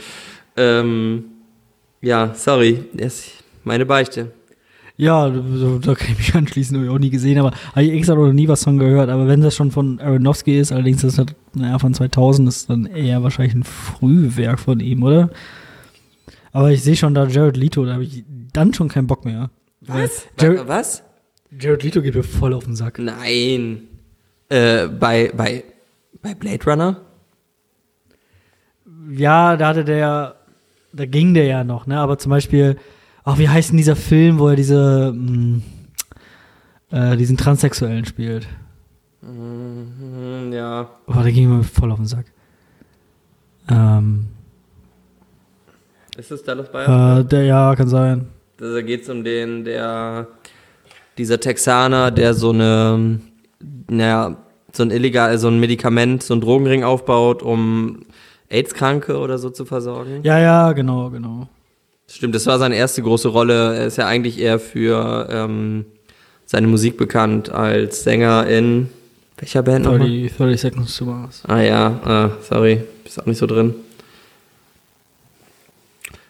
Ähm, ja, sorry. Das ist meine Beichte. Ja, da kann ich mich [LAUGHS] anschließen, habe ich auch nie gesehen, aber habe ich extra noch nie was von gehört. Aber wenn das schon von Aronofsky ist, allerdings ist das, naja, von 2000 ist dann eher wahrscheinlich ein Frühwerk von ihm, oder? Aber ich sehe schon da Jared Leto, da habe ich dann schon keinen Bock mehr. Was? Jared, Was? Jared Leto geht mir voll auf den Sack. Nein. Äh, bei, bei, bei Blade Runner? Ja, da hatte der, da ging der ja noch, ne? Aber zum Beispiel, ach, wie heißt denn dieser Film, wo er diese, mh, äh, diesen Transsexuellen spielt? Mhm, ja. Oh, der ging mir voll auf den Sack. Ähm, Ist es Dallas Buyer? äh, der, ja, kann sein. Da geht es um den, der, dieser Texaner, der so eine, naja, so ein illegal, so ein Medikament, so ein Drogenring aufbaut, um AIDS-Kranke oder so zu versorgen. Ja, ja, genau, genau. Stimmt, das war seine erste große Rolle. Er ist ja eigentlich eher für ähm, seine Musik bekannt als Sänger in welcher Band nochmal? 30, 30 Seconds to Mars. Ah ja, äh, sorry, ist auch nicht so drin.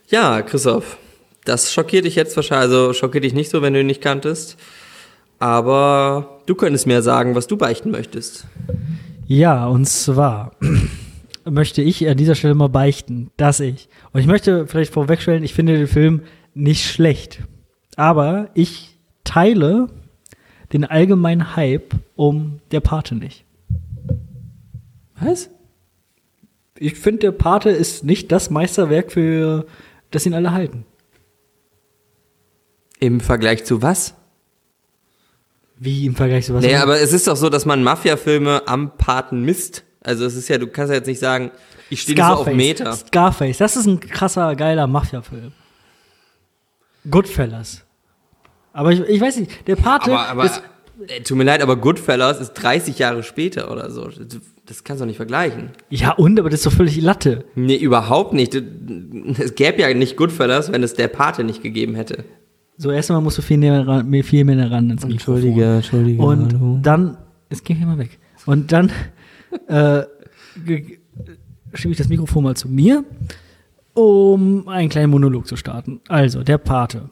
Ja, Christoph, das schockiert dich jetzt wahrscheinlich, also schockiert dich nicht so, wenn du ihn nicht kanntest. Aber du könntest mir sagen, was du beichten möchtest. Ja, und zwar [CLEARS THROAT] möchte ich an dieser Stelle mal beichten, dass ich, und ich möchte vielleicht vorwegstellen, ich finde den Film nicht schlecht, aber ich teile den allgemeinen Hype um der Pate nicht. Was? Ich finde, der Pate ist nicht das Meisterwerk, für das ihn alle halten. Im Vergleich zu was? Wie im Vergleich zu was? Nee, aber es ist doch so, dass man Mafia-Filme am Paten misst. Also es ist ja, du kannst ja jetzt nicht sagen, ich stehe so auf Meter. Scarface, das ist ein krasser, geiler Mafia-Film. Goodfellas. Aber ich, ich weiß nicht, der Pate. Aber, aber ist, äh, tut mir leid, aber Goodfellas ist 30 Jahre später oder so. Das kannst du nicht vergleichen. ja, und, aber das ist doch völlig Latte. Nee, überhaupt nicht. Es gäbe ja nicht Goodfellas, wenn es der Pate nicht gegeben hätte. So, erstmal musst du viel näher ran, mehr- viel mehr ran ins Mikrofon. Entschuldige. Und dann, jetzt geh hier mal weg. Und dann [LAUGHS] äh, schiebe ich das Mikrofon mal zu mir, um einen kleinen Monolog zu starten. Also, der Pate.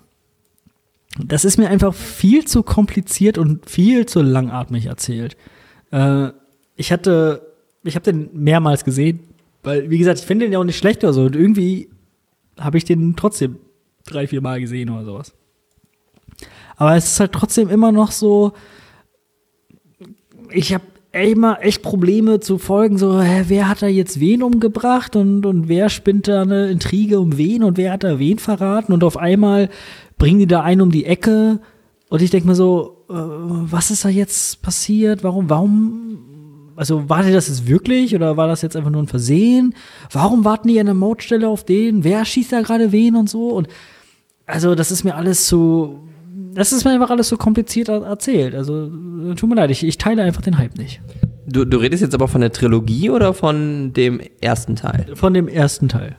Das ist mir einfach viel zu kompliziert und viel zu langatmig erzählt. Äh, ich hatte, ich habe den mehrmals gesehen, weil, wie gesagt, ich finde den ja auch nicht schlecht oder so. Und irgendwie habe ich den trotzdem drei, vier Mal gesehen oder sowas. Aber es ist halt trotzdem immer noch so, ich habe immer echt Probleme zu folgen, so, hä, wer hat da jetzt wen umgebracht und, und wer spinnt da eine Intrige um wen und wer hat da wen verraten und auf einmal bringen die da einen um die Ecke und ich denke mir so, äh, was ist da jetzt passiert? Warum, warum, also war das jetzt wirklich oder war das jetzt einfach nur ein Versehen? Warum warten die an der Mautstelle auf den? Wer schießt da gerade wen und so? Und also das ist mir alles so, das ist mir einfach alles so kompliziert er- erzählt. Also äh, tut mir leid, ich, ich teile einfach den Hype nicht. Du, du redest jetzt aber von der Trilogie oder von dem ersten Teil? Von dem ersten Teil.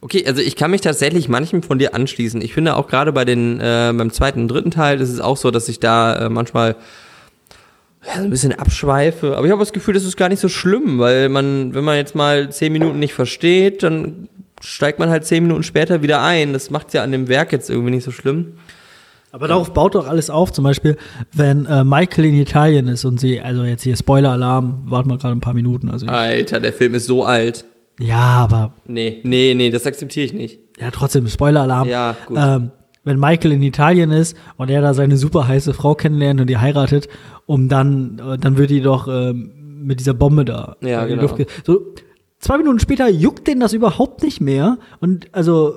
Okay, also ich kann mich tatsächlich manchem von dir anschließen. Ich finde auch gerade bei den äh, beim zweiten und dritten Teil ist es auch so, dass ich da äh, manchmal ja, so ein bisschen abschweife. Aber ich habe das Gefühl, das ist gar nicht so schlimm, weil man, wenn man jetzt mal zehn Minuten nicht versteht, dann steigt man halt zehn Minuten später wieder ein. Das macht ja an dem Werk jetzt irgendwie nicht so schlimm. Aber darauf baut doch alles auf. Zum Beispiel, wenn äh, Michael in Italien ist und sie, also jetzt hier Spoiler-Alarm, warten wir gerade ein paar Minuten. Also Alter, der Film ist so alt. ja, aber Nee, nee, nee, das akzeptiere ich nicht. ja, trotzdem Spoiler-Alarm. Ja, gut. Ähm, wenn Michael in Italien ist und er da seine super heiße Frau kennenlernt und die heiratet, um dann, äh, dann wird die doch ähm, mit dieser Bombe da Ja, genau. Luft So zwei Minuten später juckt den das überhaupt nicht mehr und also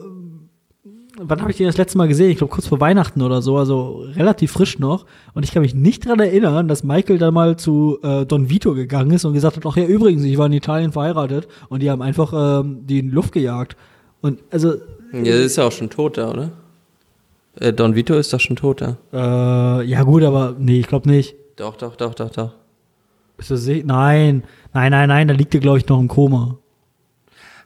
wann habe ich den das letzte Mal gesehen? Ich glaube kurz vor Weihnachten oder so, also relativ frisch noch. Und ich kann mich nicht dran erinnern, dass Michael dann mal zu äh, Don Vito gegangen ist und gesagt hat, ach ja, übrigens, ich war in Italien verheiratet und die haben einfach ähm, die in Luft gejagt. Und also, Ja, der ist ja auch schon tot da, oder? Äh, Don Vito ist doch schon tot da. äh, ja gut, aber nee, ich glaube nicht. Doch, doch, doch, doch, doch. Bist du sicher? Nein, nein, nein, nein, da liegt er, glaube ich, noch im Koma.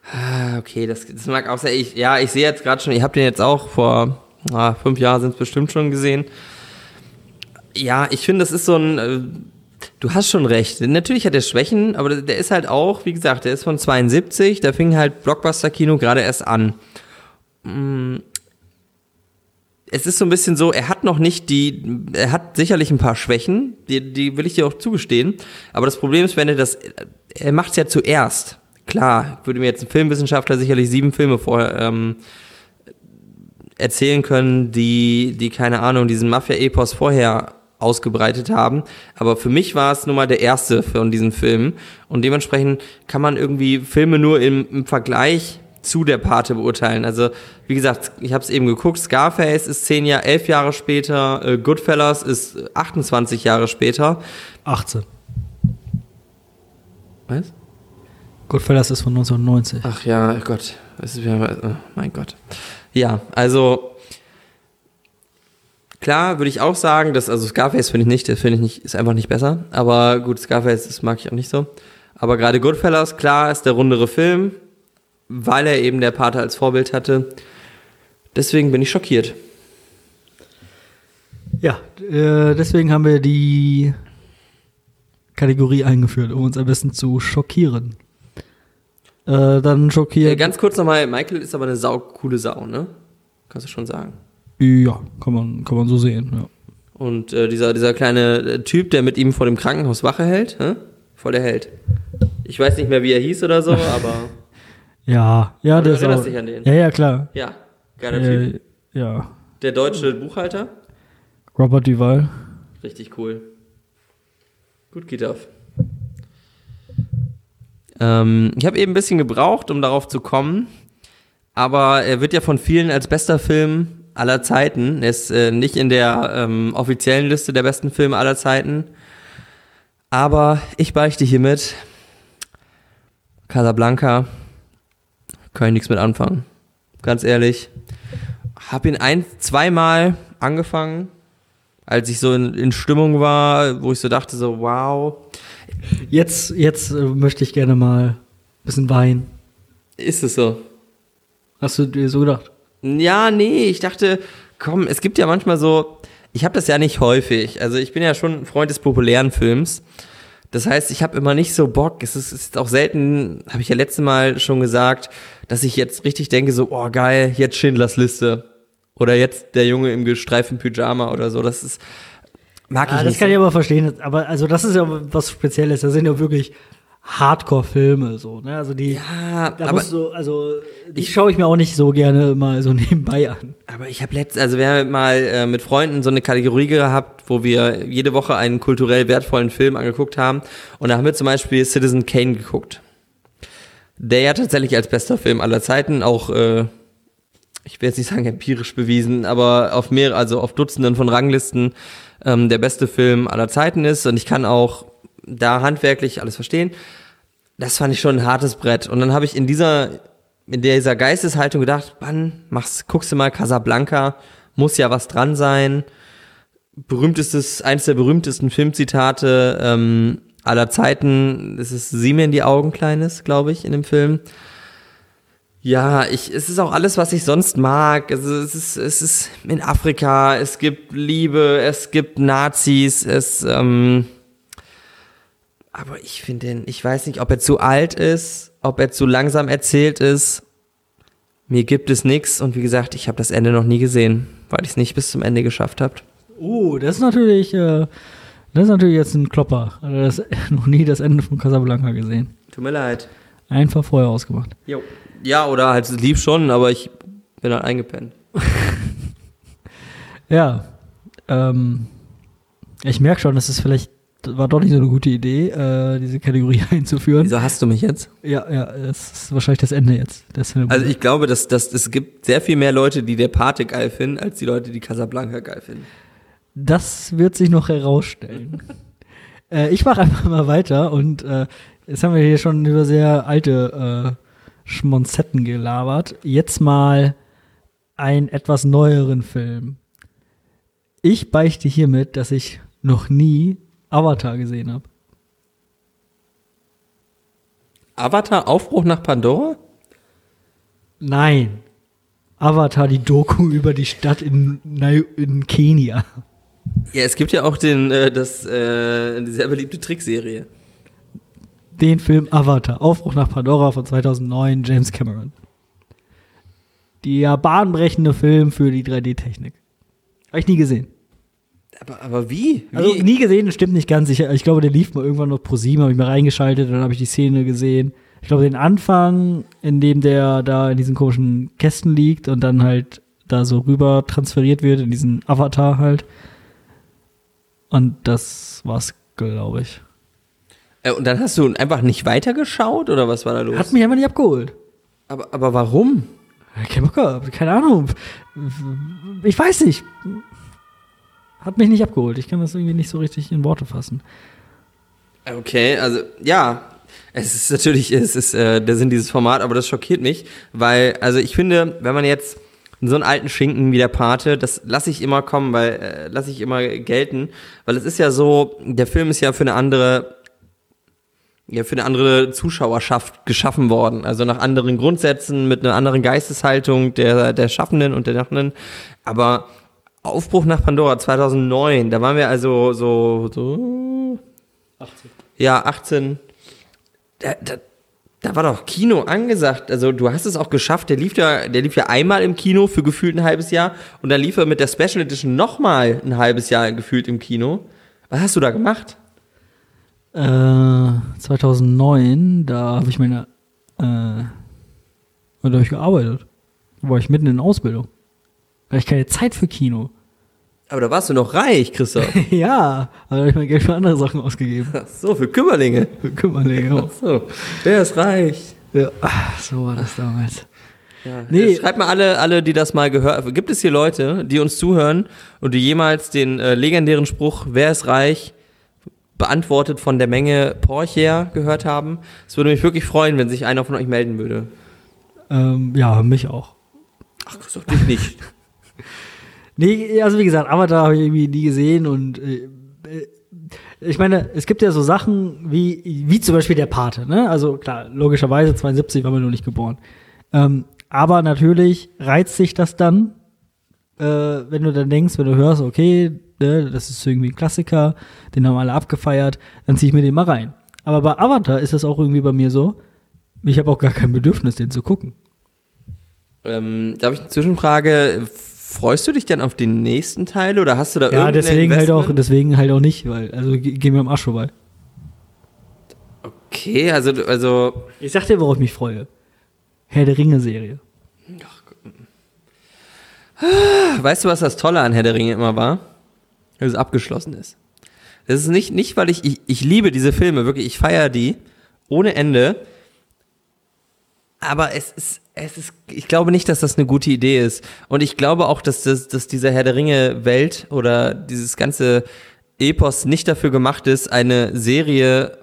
Ah, okay, das, das mag auch sein. Ich, ja, ich sehe jetzt gerade schon, ich habe den jetzt auch vor ah, fünf Jahren sind es bestimmt schon gesehen. Ja, ich finde, das ist so ein. Äh, du hast schon recht. Natürlich hat er Schwächen, aber der ist halt auch, wie gesagt, der ist von 72, da fing halt Blockbuster-Kino gerade erst an. Mm, Es ist so ein bisschen so, er hat noch nicht die, er hat sicherlich ein paar Schwächen, die, die will ich dir auch zugestehen. Aber das Problem ist, wenn er das, er macht es ja zuerst. Klar, würde mir jetzt ein Filmwissenschaftler sicherlich sieben Filme vor ähm, erzählen können, die, die, keine Ahnung, diesen Mafia-Epos vorher ausgebreitet haben. Aber für mich war es nun mal der erste von diesen Filmen. Und dementsprechend kann man irgendwie Filme nur im, im Vergleich zu der Pate beurteilen. Also, wie gesagt, ich habe es eben geguckt, Scarface ist zehn Jahre, elf Jahre später, äh, Goodfellas ist 28 Jahre später. 18. Was? Goodfellas ist von 1990. Ach ja, Gott. Das ist, oh mein Gott. Ja, also klar würde ich auch sagen, dass, also Scarface finde ich nicht, das finde ich nicht, ist einfach nicht besser. Aber gut, Scarface, das mag ich auch nicht so. Aber gerade Goodfellas, klar, ist der rundere Film, weil er eben der Pater als Vorbild hatte. Deswegen bin ich schockiert. Ja, äh, deswegen haben wir die Kategorie eingeführt, um uns am besten zu schockieren. Äh, dann schockiert. Äh, ganz kurz nochmal, Michael ist aber eine saucoole Sau, ne? Kannst du schon sagen. Ja, kann man, kann man so sehen, ja. Und äh, dieser, dieser kleine äh, Typ, der mit ihm vor dem Krankenhaus Wache hält, hä? voll der Held. Ich weiß nicht mehr, wie er hieß oder so, [LAUGHS] aber. Ja, ja, der ist auch, dich an den. Ja, ja, klar. Ja, geiler Typ. Äh, ja. Der deutsche Buchhalter, Robert Duval. richtig cool. Gut geht auf. Ähm, ich habe eben ein bisschen gebraucht, um darauf zu kommen, aber er wird ja von vielen als bester Film aller Zeiten. Er ist äh, nicht in der ähm, offiziellen Liste der besten Filme aller Zeiten. Aber ich beichte hiermit, Casablanca, kann ich nichts mit anfangen. Ganz ehrlich. Hab ihn ein, zweimal angefangen, als ich so in, in Stimmung war, wo ich so dachte, so, wow. Jetzt, jetzt äh, möchte ich gerne mal ein bisschen weinen. Ist es so? Hast du dir so gedacht? Ja, nee, ich dachte, komm, es gibt ja manchmal so, ich habe das ja nicht häufig. Also ich bin ja schon ein Freund des populären Films. Das heißt, ich habe immer nicht so Bock. Es ist, es ist auch selten, habe ich ja letzte Mal schon gesagt, dass ich jetzt richtig denke, so, oh geil, jetzt Schindlers Liste. Oder jetzt der Junge im gestreiften Pyjama oder so. Das ist, mag Ja, ich das nicht. kann ich aber verstehen. Aber also das ist ja was Spezielles. Das sind ja wirklich Hardcore-Filme so. Ne? Also die, ja, da aber, du, also die schaue ich mir auch nicht so gerne mal so [LAUGHS] nebenbei an. aber ich habe letzt, also wir haben mal äh, mit Freunden so eine Kategorie gehabt, wo wir jede Woche einen kulturell wertvollen Film angeguckt haben. Und da haben wir zum Beispiel Citizen Kane geguckt. Der ja tatsächlich als bester Film aller Zeiten auch, äh, ich will jetzt nicht sagen empirisch bewiesen, aber auf mehr, also auf Dutzenden von Ranglisten ähm, der beste Film aller Zeiten ist. Und ich kann auch da handwerklich alles verstehen. Das fand ich schon ein hartes Brett. Und dann habe ich in dieser, in dieser Geisteshaltung gedacht, Mann, machst, guckst du mal Casablanca, muss ja was dran sein. Berühmtestes, eines der berühmtesten Filmzitate ähm, aller Zeiten, das ist Sieh mir in die Augen, Kleines, glaube ich, in dem Film. Ja, ich, es ist auch alles, was ich sonst mag. Also es ist, es ist in Afrika, es gibt Liebe, es gibt Nazis, es, ähm, aber ich finde den, ich weiß nicht, ob er zu alt ist, ob er zu langsam erzählt ist. Mir gibt es nichts und wie gesagt, ich habe das Ende noch nie gesehen, weil ich es nicht bis zum Ende geschafft habe. Oh, das ist natürlich, äh, das ist natürlich jetzt ein Klopper. Also das, [LAUGHS] noch nie das Ende von Casablanca gesehen. Tut mir leid. Einfach vorher ausgemacht. Jo. Ja, oder halt lief schon, aber ich bin halt eingepennt. [LAUGHS] Ja, ähm, ich merke schon, das ist vielleicht, das war doch nicht so eine gute Idee, äh, diese Kategorie [LAUGHS] einzuführen. Wieso hast du mich jetzt? Ja, ja, es ist wahrscheinlich das Ende jetzt. Das Also ich glaube, dass, dass es gibt sehr viel mehr Leute, die der Pate geil finden, als die Leute, die Casablanca geil finden. Das wird sich noch herausstellen. [LAUGHS] äh, ich mache einfach mal weiter und äh, jetzt haben wir hier schon über sehr alte äh, Schmonzetten gelabert. Jetzt mal einen etwas neueren Film. Ich beichte hiermit, dass ich noch nie Avatar gesehen habe. Avatar Aufbruch nach Pandora? Nein. Avatar, die Doku über die Stadt in, in Kenia. Ja, es gibt ja auch den, äh, das, äh, die sehr beliebte Trickserie. Den Film Avatar, Aufbruch nach Pandora von 2009, James Cameron. Der bahnbrechende Film für die 3D-Technik. Habe ich nie gesehen. Aber, aber wie? wie? Also nie gesehen, das stimmt nicht ganz. Ich, ich glaube, der lief mal irgendwann noch pro 7, habe ich mal reingeschaltet, dann habe ich die Szene gesehen. Ich glaube, den Anfang, in dem der da in diesen komischen Kästen liegt und dann halt da so rüber transferiert wird in diesen Avatar halt. Und das war's, glaube ich. Äh, und dann hast du einfach nicht weitergeschaut oder was war da los? Hat mich einfach nicht abgeholt. aber, aber warum? Kein Bock gehabt, keine Ahnung. Ich weiß nicht. Hat mich nicht abgeholt. Ich kann das irgendwie nicht so richtig in Worte fassen. Okay, also ja, es ist natürlich, es ist äh, der Sinn dieses Format, aber das schockiert mich, weil, also ich finde, wenn man jetzt so einen alten Schinken wie der Pate, das lasse ich immer kommen, weil äh, lasse ich immer gelten, weil es ist ja so, der Film ist ja für eine andere ja, für eine andere Zuschauerschaft geschaffen worden. Also nach anderen Grundsätzen, mit einer anderen Geisteshaltung der, der Schaffenden und der Nachenden. Aber Aufbruch nach Pandora 2009, da waren wir also so, so 18. Ja, 18. Da, da, da war doch Kino angesagt. Also du hast es auch geschafft. Der lief ja, der lief ja einmal im Kino für gefühlt ein halbes Jahr und dann lief er mit der Special Edition nochmal ein halbes Jahr gefühlt im Kino. Was hast du da gemacht? Äh, 2009, da habe ich meine, äh, da habe ich gearbeitet. Da war ich mitten in Ausbildung. Da hatte ich keine Zeit für Kino. Aber da warst du noch reich, Christoph. [LAUGHS] ja, aber da habe ich mein Geld für andere Sachen ausgegeben. Ach so, für Kümmerlinge. [LAUGHS] Für Kümmerlinge. Ach so, wer ist reich? Ja, ach, so war das damals. Ja. Nee. Schreibt mal alle, alle, die das mal gehört haben. Gibt es hier Leute, die uns zuhören und die jemals den äh, legendären Spruch, wer ist reich, beantwortet von der Menge Porcher gehört haben? Es würde mich wirklich freuen, wenn sich einer von euch melden würde. Ähm, ja, mich auch. Ach, Christoph, dich nicht. [LAUGHS] Nee, also wie gesagt, Avatar habe ich irgendwie nie gesehen und äh, äh, ich meine, es gibt ja so Sachen wie, wie zum Beispiel der Pate, ne? Also klar, logischerweise 72 war man noch nicht geboren. Ähm, aber natürlich reizt sich das dann, äh, wenn du dann denkst, wenn du hörst, okay, ne, das ist irgendwie ein Klassiker, den haben alle abgefeiert, dann zieh ich mir den mal rein. Aber bei Avatar ist das auch irgendwie bei mir so, ich habe auch gar kein Bedürfnis, den zu gucken. Ähm, da habe ich eine Zwischenfrage Freust du dich denn auf den nächsten Teil oder hast du da Ja, deswegen halt auch, deswegen halt auch nicht, weil, also geh mir am Arsch vorbei. Okay, also, also. Ich sag dir, worauf ich mich freue. Herr der Ringe-Serie. Weißt du, was das Tolle an Herr der Ringe immer war? Dass es abgeschlossen ist. Das ist nicht, nicht weil ich, ich, ich liebe diese Filme, wirklich, ich feiere die ohne Ende. Aber es ist, es ist, ich glaube nicht, dass das eine gute Idee ist. Und ich glaube auch, dass, das, dass diese Herr der Ringe-Welt oder dieses ganze Epos nicht dafür gemacht ist, eine Serie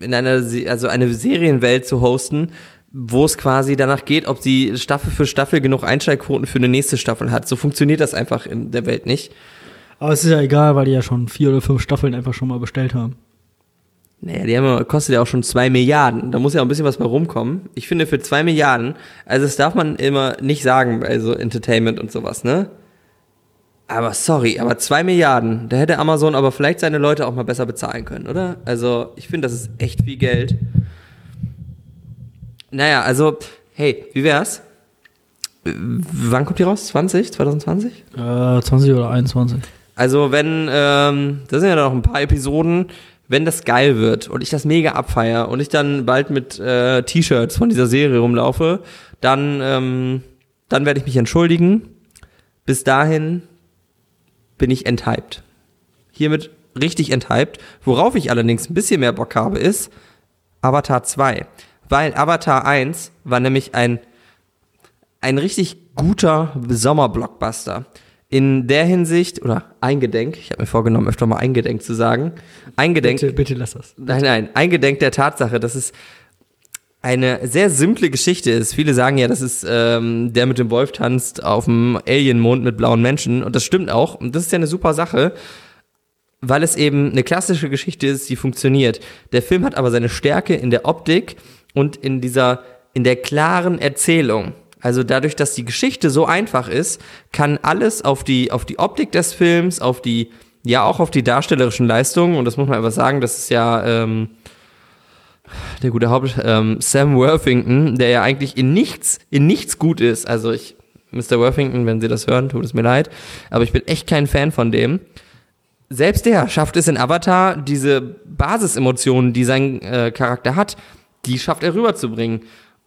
in einer, also eine Serienwelt zu hosten, wo es quasi danach geht, ob sie Staffel für Staffel genug Einschaltquoten für eine nächste Staffel hat. So funktioniert das einfach in der Welt nicht. Aber es ist ja egal, weil die ja schon vier oder fünf Staffeln einfach schon mal bestellt haben. Naja, die haben, kostet ja auch schon zwei Milliarden. Da muss ja auch ein bisschen was bei rumkommen. Ich finde, für zwei Milliarden, also das darf man immer nicht sagen bei so Entertainment und sowas, ne? Aber sorry, aber zwei Milliarden, da hätte Amazon aber vielleicht seine Leute auch mal besser bezahlen können, oder? Also, ich finde, das ist echt viel Geld. Naja, also, hey, wie wär's? Wann kommt die raus? 20? 2020? Äh, 20 oder 21. Also, wenn, ähm, da sind ja noch ein paar Episoden, wenn das geil wird und ich das mega abfeier und ich dann bald mit äh, T-Shirts von dieser Serie rumlaufe, dann, ähm, dann werde ich mich entschuldigen. Bis dahin bin ich enthyped. Hiermit richtig enthyped. Worauf ich allerdings ein bisschen mehr Bock habe, ist Avatar 2. Weil Avatar 1 war nämlich ein, ein richtig guter Sommerblockbuster in der Hinsicht, oder eingedenk, ich habe mir vorgenommen, öfter mal eingedenk zu sagen, eingedenk. Bitte, bitte lass das. Nein, nein, eingedenk der Tatsache, dass es eine sehr simple Geschichte ist. Viele sagen ja, das ist ähm, der mit dem Wolf tanzt auf dem Alienmond mit blauen Menschen. Und das stimmt auch. Und das ist ja eine super Sache, weil es eben eine klassische Geschichte ist, die funktioniert. Der Film hat aber seine Stärke in der Optik und in dieser, in der klaren Erzählung. Also dadurch, dass die Geschichte so einfach ist, kann alles auf die, auf die Optik des Films, auf die, ja auch auf die darstellerischen Leistungen, und das muss man einfach sagen, das ist ja ähm, der gute Haupt, ähm, Sam Worthington, der ja eigentlich in nichts, in nichts gut ist. Also ich, Mr. Worthington, wenn Sie das hören, tut es mir leid, aber ich bin echt kein Fan von dem. Selbst der schafft es in Avatar, diese Basisemotionen, die sein äh, Charakter hat, die schafft er rüberzubringen.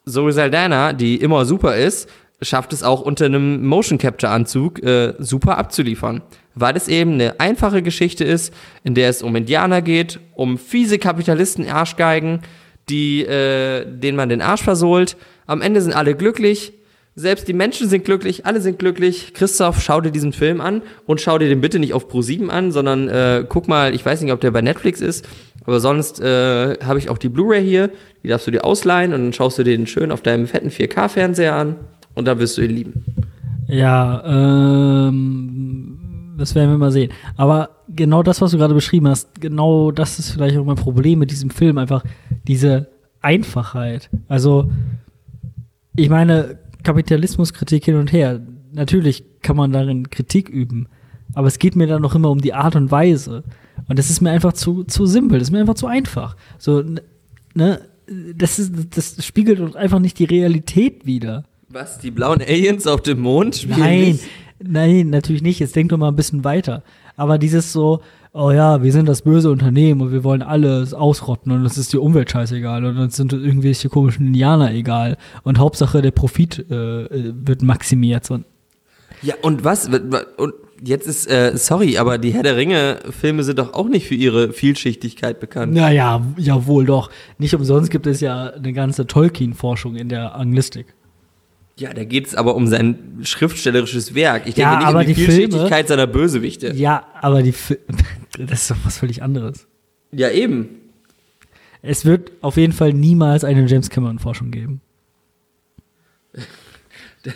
Zoe Saldana, die immer super ist, schafft es auch unter einem Motion Capture Anzug äh, super abzuliefern, weil es eben eine einfache Geschichte ist, in der es um Indianer geht, um fiese Kapitalisten Arschgeigen, die äh, denen man den Arsch versohlt. Am Ende sind alle glücklich. Selbst die Menschen sind glücklich, alle sind glücklich. Christoph, schau dir diesen Film an und schau dir den bitte nicht auf Pro7 an, sondern äh, guck mal, ich weiß nicht, ob der bei Netflix ist, aber sonst äh, habe ich auch die Blu-ray hier, die darfst du dir ausleihen und dann schaust du den schön auf deinem fetten 4K-Fernseher an und dann wirst du ihn lieben. Ja, ähm, das werden wir mal sehen. Aber genau das, was du gerade beschrieben hast, genau das ist vielleicht auch mein Problem mit diesem Film, einfach diese Einfachheit. Also, ich meine, Kapitalismuskritik hin und her. Natürlich kann man darin Kritik üben, aber es geht mir dann noch immer um die Art und Weise. Und das ist mir einfach zu, zu simpel, das ist mir einfach zu einfach. So, ne, das, ist, das spiegelt uns einfach nicht die Realität wider. Was, die blauen Aliens auf dem Mond spielen Nein, nicht? nein, natürlich nicht. Jetzt denk doch mal ein bisschen weiter. Aber dieses so, oh ja, wir sind das böse Unternehmen und wir wollen alles ausrotten und es ist die Umwelt scheißegal und uns sind irgendwelche komischen Indianer egal und Hauptsache der Profit äh, wird maximiert. Und Ja, und was? Und jetzt ist, äh, sorry, aber die Herr der Ringe-Filme sind doch auch nicht für ihre Vielschichtigkeit bekannt. naja, jawohl doch. Nicht umsonst gibt es ja eine ganze Tolkien-Forschung in der Anglistik. Ja, da geht's aber um sein schriftstellerisches Werk. Ich denke Ja, nicht aber um die, die Filme- Vielschichtigkeit seiner Bösewichte. Ja, aber die Fi [LAUGHS] das ist doch was völlig anderes. Ja, eben. Es wird auf jeden Fall niemals eine James Cameron-Forschung geben. [LAUGHS]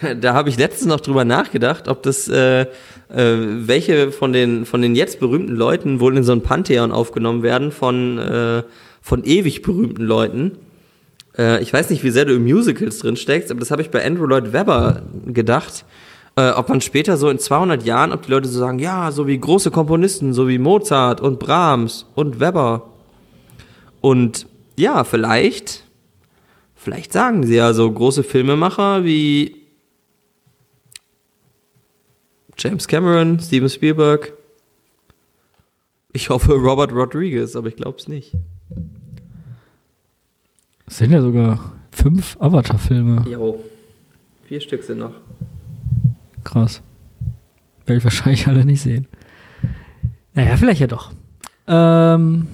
Da, da habe ich letztens noch drüber nachgedacht, ob das, äh, äh, welche von den, von den jetzt berühmten Leuten wohl in so ein Pantheon aufgenommen werden von, äh, von ewig berühmten Leuten. Äh, ich weiß nicht, wie sehr du in Musicals drin steckst, aber das habe ich bei Andrew Lloyd Webber gedacht. Äh, ob man später so in 200 Jahren, ob die Leute so sagen, ja, so wie große Komponisten, so wie Mozart und Brahms und Webber. Und ja, vielleicht, vielleicht sagen sie ja so große Filmemacher wie James Cameron, Steven Spielberg. Ich hoffe Robert Rodriguez, aber ich glaube es nicht. Es sind ja sogar fünf Avatar-Filme. Jo. Vier Stück sind noch. Krass. Werde ich wahrscheinlich alle nicht sehen. Naja, vielleicht ja doch. Ähm,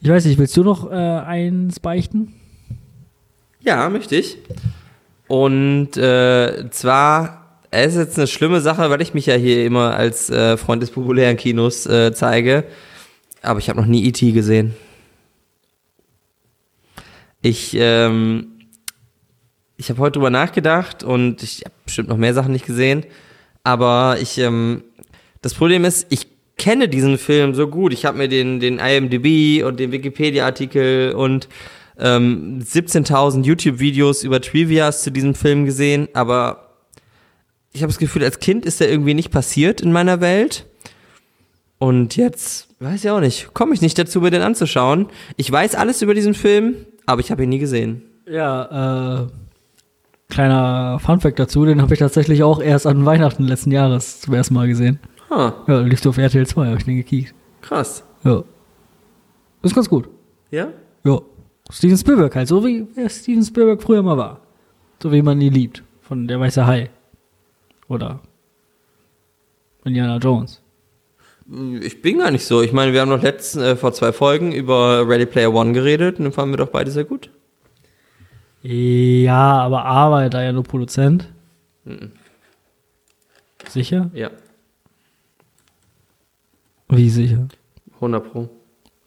ich weiß nicht, willst du noch äh, eins beichten? Ja, möchte ich. Und äh, zwar, es ist jetzt eine schlimme Sache, weil ich mich ja hier immer als äh, Freund des populären Kinos äh, zeige. Aber ich habe noch nie E.T. gesehen. Ich, ähm, ich habe heute drüber nachgedacht und ich habe bestimmt noch mehr Sachen nicht gesehen. Aber ich, ähm, das Problem ist, ich kenne diesen Film so gut. Ich habe mir den, den IMDb und den Wikipedia-Artikel und ähm, 17.000 YouTube-Videos über Trivias zu diesem Film gesehen, aber ich habe das Gefühl, als Kind ist der irgendwie nicht passiert in meiner Welt. Und jetzt, weiß ich auch nicht, komme ich nicht dazu, mir den anzuschauen. Ich weiß alles über diesen Film, aber ich habe ihn nie gesehen. Ja, äh, kleiner Funfact dazu, den habe ich tatsächlich auch erst an Weihnachten letzten Jahres zum ersten Mal gesehen. Ha, Ja, lief auf RTL 2, habe ich den gekickt. krass. Ja. Ist ganz gut. Ja? Ja. Steven Spielberg halt, so wie Steven Spielberg früher mal war. So wie man ihn liebt. Von Der Weiße Hai. Oder Indiana Jones. Ich bin gar nicht so. Ich meine, wir haben noch letzten, äh, vor zwei Folgen über Ready Player One geredet und den fanden wir doch beide sehr gut. Ja, aber A war da ja nur Produzent. Sicher? Ja, Wie sicher? 100 Pro.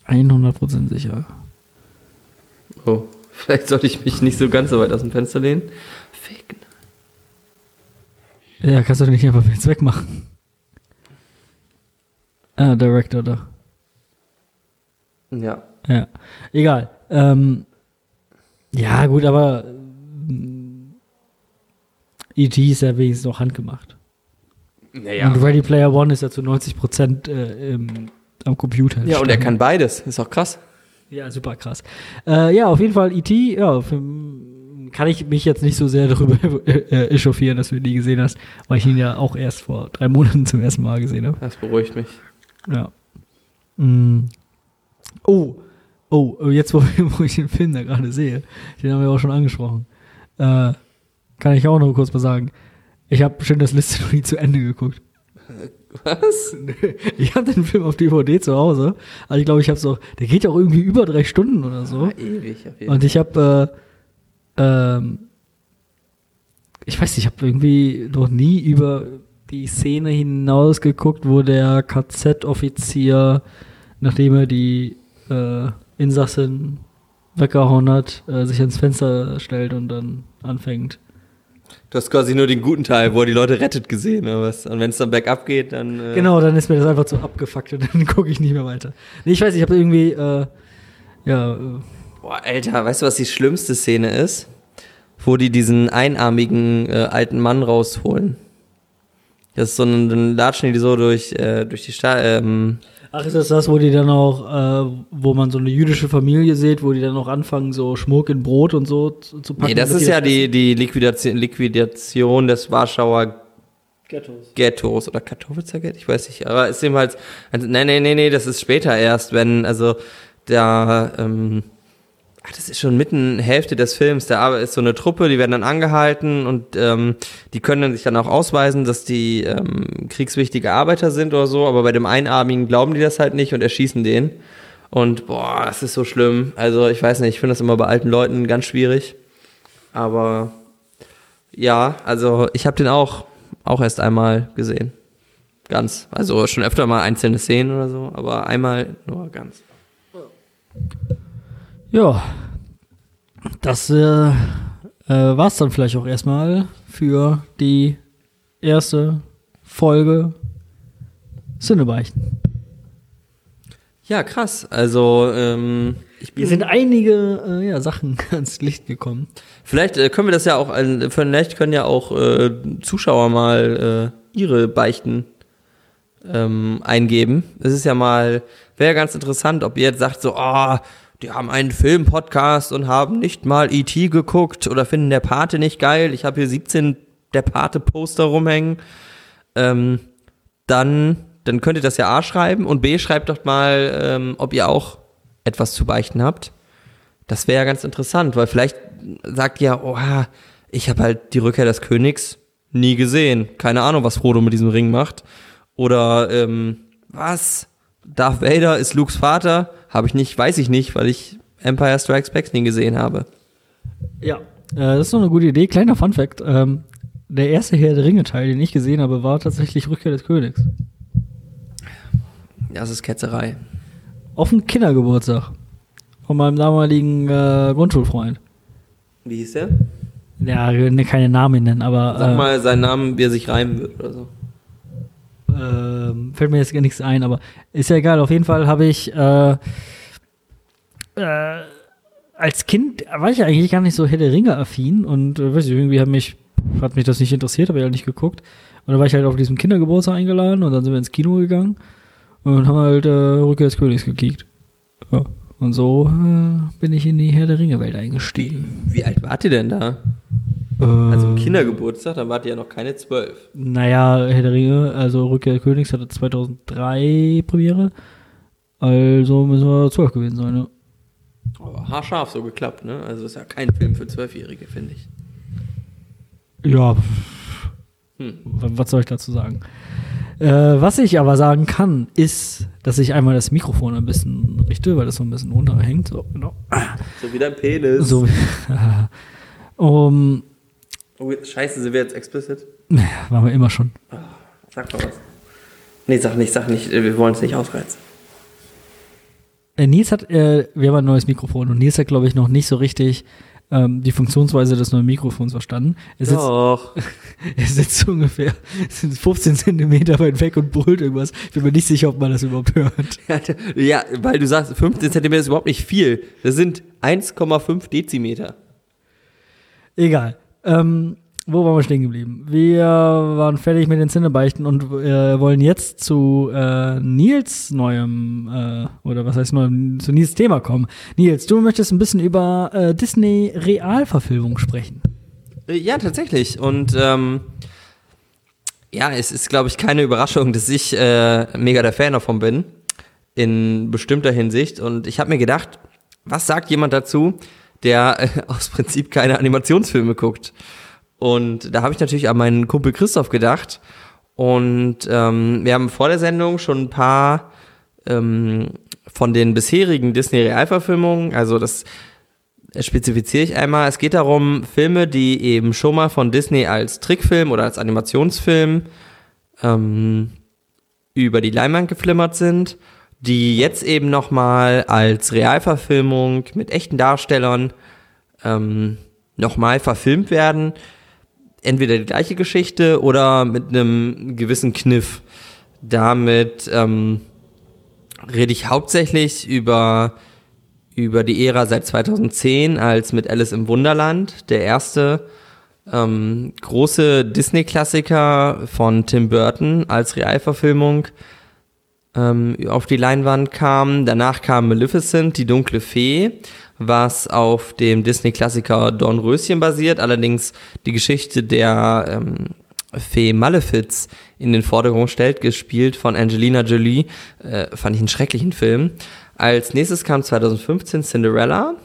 100% sicher. Oh, [LAUGHS] vielleicht sollte ich mich nicht so ganz so weit aus dem Fenster lehnen. Ficken. Ja, kannst du nicht einfach jetzt wegmachen. Ah, Director da. Ja. Ja. Egal. Ähm, ja, gut, aber ähm, E.T. ist ja wenigstens noch handgemacht. Naja. Und Ready Player One ist ja zu 90% äh, im, am Computer. Ja, und er kann beides. Ist auch krass. Ja, super krass. Äh, ja, auf jeden Fall E.T., ja, für, kann ich mich jetzt nicht so sehr darüber äh, echauffieren, dass du ihn nie gesehen hast, weil ich ihn ja auch erst vor drei Monaten zum ersten Mal gesehen habe. Das beruhigt mich. Ja. Mm. Oh, Oh, jetzt, wo, [LAUGHS] wo ich den Film da gerade sehe, den haben wir auch schon angesprochen, äh, kann ich auch noch kurz mal sagen. Ich habe schon das Liste noch nie zu Ende geguckt. [LAUGHS] Was? [LAUGHS] Ich habe den Film auf DVD zu Hause. Also ich glaube, ich habe so, der geht ja auch irgendwie über drei Stunden oder so. Ah, ewig auf jeden Und ich habe, äh, ähm, ich weiß nicht, ich habe irgendwie noch nie über die Szene hinaus geguckt, wo der KZ-Offizier, nachdem er die äh, Insassin weggehauen hat, äh, sich ans Fenster stellt und dann anfängt. Du hast quasi nur den guten Teil, wo er die Leute rettet, gesehen? Und wenn es dann bergab geht, dann. Äh Genau, dann ist mir das einfach zu abgefuckt und [LAUGHS] dann gucke ich nicht mehr weiter. Nee, ich weiß, ich habe irgendwie, äh, ja, äh, Boah, Alter, weißt du, was die schlimmste Szene ist? Wo die diesen einarmigen äh, alten Mann rausholen. Das ist so ein, dann latschen die so durch, äh, durch die Stadt. Ähm, Ach, ist das das, wo die dann auch, äh, wo man so eine jüdische Familie sieht, wo die dann auch anfangen, so Schmuck in Brot und so zu, zu packen? nee, das ist ja die, die Liquidation, Liquidation des Warschauer Ghettos. Ghettos oder Kartoffelzer Ghetto, ich weiß nicht, aber ist eben halt, also, nee, nee, nee, nee, das ist später erst, wenn, also, der, ähm, ach, das ist schon mitten Hälfte des Films, da ist so eine Truppe, die werden dann angehalten und ähm, die können dann sich dann auch ausweisen, dass die ähm, kriegswichtige Arbeiter sind oder so, aber bei dem Einarmigen glauben die das halt nicht und erschießen den. Und boah, das ist so schlimm. Also ich weiß nicht, ich finde das immer bei alten Leuten ganz schwierig. Aber ja, also ich habe den auch, auch erst einmal gesehen. Ganz. Also schon öfter mal einzelne Szenen oder so, aber einmal nur ganz. Ja, das äh, äh, war's dann vielleicht auch erstmal für die erste Folge Cinnebeichten. Ja, krass. Also, ähm, ich bin. Hier sind einige äh, ja, Sachen [LAUGHS] ans Licht gekommen. Vielleicht äh, können wir das ja auch, äh, vielleicht können ja auch äh, Zuschauer mal äh, ihre Beichten ähm, eingeben. Es ist ja mal, wäre ganz interessant, ob ihr jetzt sagt so, oh, die haben einen Film-Podcast und haben nicht mal E.T. geguckt oder finden der Pate nicht geil. Ich habe hier 17 der Pate-Poster rumhängen. Ähm, dann, dann könnt ihr das ja A schreiben und B schreibt doch mal, ähm, ob ihr auch etwas zu beichten habt. Das wäre ja ganz interessant, weil vielleicht sagt ihr, oh, ich habe halt die Rückkehr des Königs nie gesehen. Keine Ahnung, was Frodo mit diesem Ring macht. Oder ähm, was? Darth Vader ist Lukes Vater? Habe ich nicht, weiß ich nicht, weil ich Empire Strikes Back nie gesehen habe. Ja, äh, das ist doch eine gute Idee. Kleiner Fun-Fact: ähm, Der erste Herr der Ringe-Teil, den ich gesehen habe, war tatsächlich Rückkehr des Königs. Das ist Ketzerei. Auf dem Kindergeburtstag. Von meinem damaligen äh, Grundschulfreund. Wie hieß der? Ja, ne- keine Namen nennen, aber. Sag äh, mal seinen Namen, wie er sich reimen wird oder so. Ähm, fällt mir jetzt gar nichts ein, aber ist ja egal. Auf jeden Fall habe ich äh, äh, als Kind war ich eigentlich gar nicht so Herr der Ringe affin und äh, weiß ich, irgendwie hat mich hat mich das nicht interessiert, habe ich halt nicht geguckt. Und dann war ich halt auf diesem Kindergeburtstag eingeladen und dann sind wir ins Kino gegangen und haben halt äh, Rückkehr des Königs gekickt. Ja. Und so äh, bin ich in die Herr der Ringe Welt eingestiegen. Wie alt wart ihr denn da? Also im Kindergeburtstag, da wart ihr ja noch keine zwölf. Naja, Herr der Ringe, also Rückkehr des Königs hatte 2003 Premiere. Also müssen wir 12 gewesen sein, ne? Aber haarscharf so geklappt, ne? Also ist ja kein Film für Zwölfjährige, finde ich. Ja, Hm. was soll ich dazu sagen? Äh, was ich aber sagen kann, ist, dass ich einmal das Mikrofon ein bisschen richte, weil das so ein bisschen runterhängt. So, genau. So wie dein Penis. So, um, [LAUGHS] Oh, scheiße, sind wir jetzt explicit? waren wir immer schon. Sag mal was. Nee, sag nicht, sag nicht, wir wollen es nicht ausreizen. Äh, Nils hat, äh, wir haben ein neues Mikrofon und Nils hat, glaube ich, noch nicht so richtig ähm, die Funktionsweise des neuen Mikrofons verstanden. Er sitzt, Doch. [LAUGHS] er sitzt ungefähr 15 Zentimeter weit weg und brüllt irgendwas. Ich bin mir nicht sicher, ob man das überhaupt hört. [LAUGHS] Ja, weil du sagst, 15 cm ist überhaupt nicht viel. Das sind 1,5 Dezimeter. Egal. Ähm, wo waren wir stehen geblieben? Wir waren fertig mit den Zinnebeichten und äh, wollen jetzt zu äh, Nils neuem, äh, oder was heißt neuem, zu Nils Thema kommen. Nils, du möchtest ein bisschen über äh, Disney Realverfilmung sprechen. Äh, Ja, tatsächlich. Und ähm, ja, es ist, glaube ich, keine Überraschung, dass ich äh, mega der Fan davon bin. In bestimmter Hinsicht. Und ich habe mir gedacht, was sagt jemand dazu, der äh, aus Prinzip keine Animationsfilme guckt? Und da habe ich natürlich an meinen Kumpel Christoph gedacht. Und ähm, wir haben vor der Sendung schon ein paar ähm, von den bisherigen Disney-Realverfilmungen, also das spezifiziere ich einmal. Es geht darum, Filme, die eben schon mal von Disney als Trickfilm oder als Animationsfilm ähm, über die Leinwand geflimmert sind, die jetzt eben nochmal als Realverfilmung mit echten Darstellern ähm, nochmal verfilmt werden. Entweder die gleiche Geschichte oder mit einem gewissen Kniff. Damit ähm, rede ich hauptsächlich über, über die Ära seit 2010, als mit Alice im Wunderland, der erste ähm, große Disney-Klassiker von Tim Burton als Realverfilmung ähm, auf die Leinwand kam. Danach kam Maleficent, die dunkle Fee, was auf dem Disney-Klassiker Dornröschen basiert, allerdings die Geschichte der ähm, Fee Malefiz in den Vordergrund stellt, gespielt von Angelina Jolie, äh, fand ich einen schrecklichen Film. Als nächstes kam 2015 Cinderella,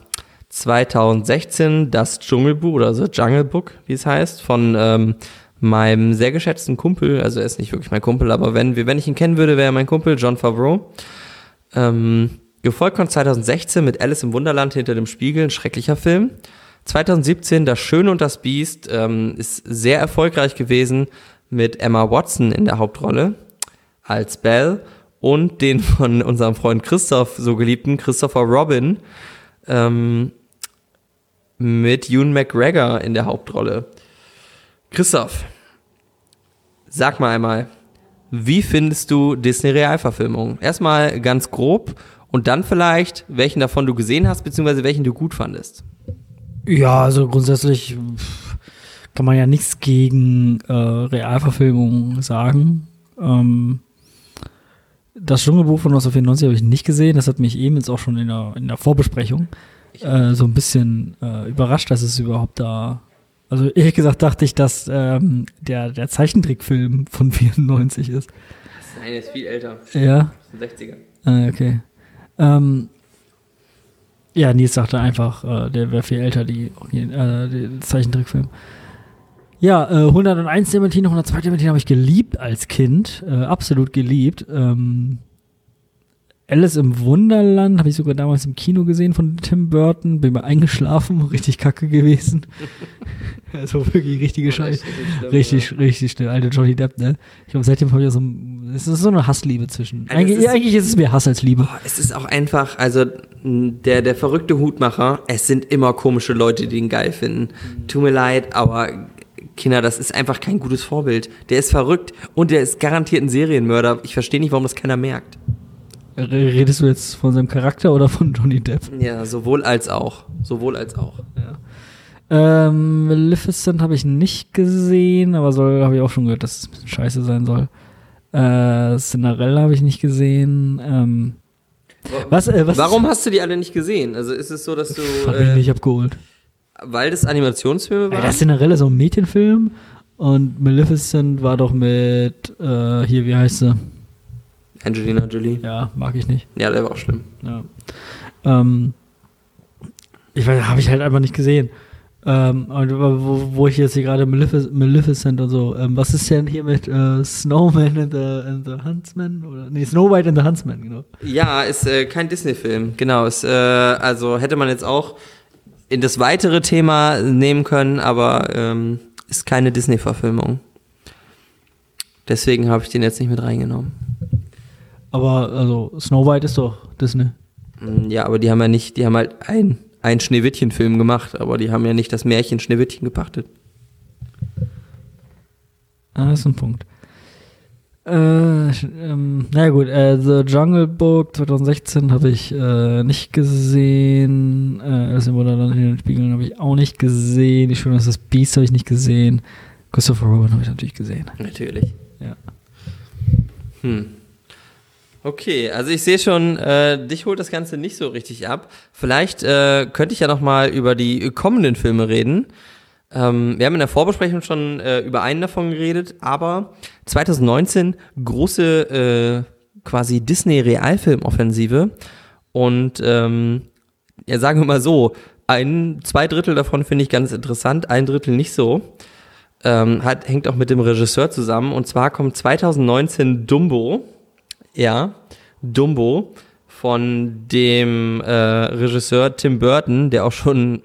2016 das Dschungelbuch oder The Jungle Book, wie es heißt, von ähm, meinem sehr geschätzten Kumpel, also er ist nicht wirklich mein Kumpel, aber wenn, wenn ich ihn kennen würde, wäre er mein Kumpel, John Favreau. Ähm, gefolgt von 2016 mit Alice im Wunderland hinter dem Spiegel, ein schrecklicher Film. 2017 Das Schöne und das Biest ähm, ist sehr erfolgreich gewesen mit Emma Watson in der Hauptrolle als Belle und den von unserem Freund Christoph so geliebten Christopher Robin ähm, mit Ewan McGregor in der Hauptrolle. Christoph, sag mal einmal, wie findest du Disney-Realverfilmungen? Erstmal ganz grob und dann vielleicht, welchen davon du gesehen hast, beziehungsweise welchen du gut fandest. Ja, also grundsätzlich kann man ja nichts gegen äh, Realverfilmungen sagen. Ähm, das Dschungelbuch von 1994 habe ich nicht gesehen. Das hat mich eben jetzt auch schon in der, in der Vorbesprechung äh, so ein bisschen äh, überrascht, dass es überhaupt da. Also ehrlich gesagt dachte ich, dass ähm, der, der Zeichentrickfilm von [LAUGHS] 94 ist. Nein, der ist viel älter. Ja. Das ist ein 60er. Ah, okay. Ähm, ja, Nils sagte einfach, äh, der wäre viel älter, die, äh, der Zeichentrickfilm. Ja, äh, 101 Dementin, 102 Dementin habe ich geliebt als Kind, äh, absolut geliebt. Ähm, Alice im Wunderland habe ich sogar damals im Kino gesehen von Tim Burton, bin mal eingeschlafen, [LAUGHS] richtig kacke gewesen. [LAUGHS] also wirklich richtige Scheiße. Richtig, ja. richtig schnell. Alter Johnny Depp, ne? Ich glaube, seitdem habe ich so, es ist so eine Hassliebe zwischen. Also eigentlich, ist, eigentlich ist es mehr Hass als Liebe. Oh, es ist auch einfach, also der, der verrückte Hutmacher, es sind immer komische Leute, die ihn geil finden. Mhm. Tut mir leid, aber Kinder, das ist einfach kein gutes Vorbild. Der ist verrückt und der ist garantiert ein Serienmörder. Ich verstehe nicht, warum das keiner merkt. Redest du jetzt von seinem Charakter oder von Johnny Depp? Ja, sowohl als auch. Sowohl als auch. Ja. Ähm, Maleficent habe ich nicht gesehen, aber soll habe ich auch schon gehört, dass es ein bisschen scheiße sein soll. Äh, Cinderella habe ich nicht gesehen. Ähm, was, äh, was Warum hast du die alle nicht gesehen? Also ist es so, dass du. Hat mich äh, nicht abgeholt. Weil das Animationsfilme waren? Ja, das Cinderella ist so ein Mädchenfilm und Maleficent war doch mit, äh, hier, wie heißt sie? Angelina Jolie. Ja, mag ich nicht. Ja, der war auch schlimm. Ja. Ähm, ich weiß, habe ich halt einfach nicht gesehen. Ähm, wo, wo ich jetzt hier gerade Malefic Maleficent und so, ähm, was ist denn hier mit äh, Snowman and the, and the Huntsman? Oder, nee, Snow White and the Huntsman, genau. Ja, ist äh, kein Disney-Film, genau. Ist, äh, also hätte man jetzt auch in das weitere Thema nehmen können, aber ähm, ist keine Disney-Verfilmung. Deswegen habe ich den jetzt nicht mit reingenommen. Aber also Snow White ist doch Disney. Mm, ja, aber die haben ja nicht, die haben halt ein, einen Schneewittchen-Film gemacht, aber die haben ja nicht das Märchen Schneewittchen gepachtet. Ah, das ist ein Punkt. Äh, ähm, naja gut, äh, The Jungle Book 2016 habe ich äh, nicht gesehen. Äh, das im Wunderland in den Spiegeln habe ich auch nicht gesehen. Die Schöne ist das Beast habe ich nicht gesehen. Christopher Robin habe ich natürlich gesehen. Natürlich. Ja. Hm. Okay, also ich sehe schon, äh, dich holt das Ganze nicht so richtig ab. Vielleicht äh, könnte ich ja noch mal über die kommenden Filme reden. Ähm, wir haben in der Vorbesprechung schon äh, über einen davon geredet, aber 2019 große äh, quasi Disney-Realfilm-Offensive und ähm, ja, sagen wir mal so, ein, zwei Drittel davon finde ich ganz interessant, ein Drittel nicht so. Ähm, hat, hängt auch mit dem Regisseur zusammen. Und zwar kommt 2019 Dumbo, ja, Dumbo von dem äh, Regisseur Tim Burton, der auch schon,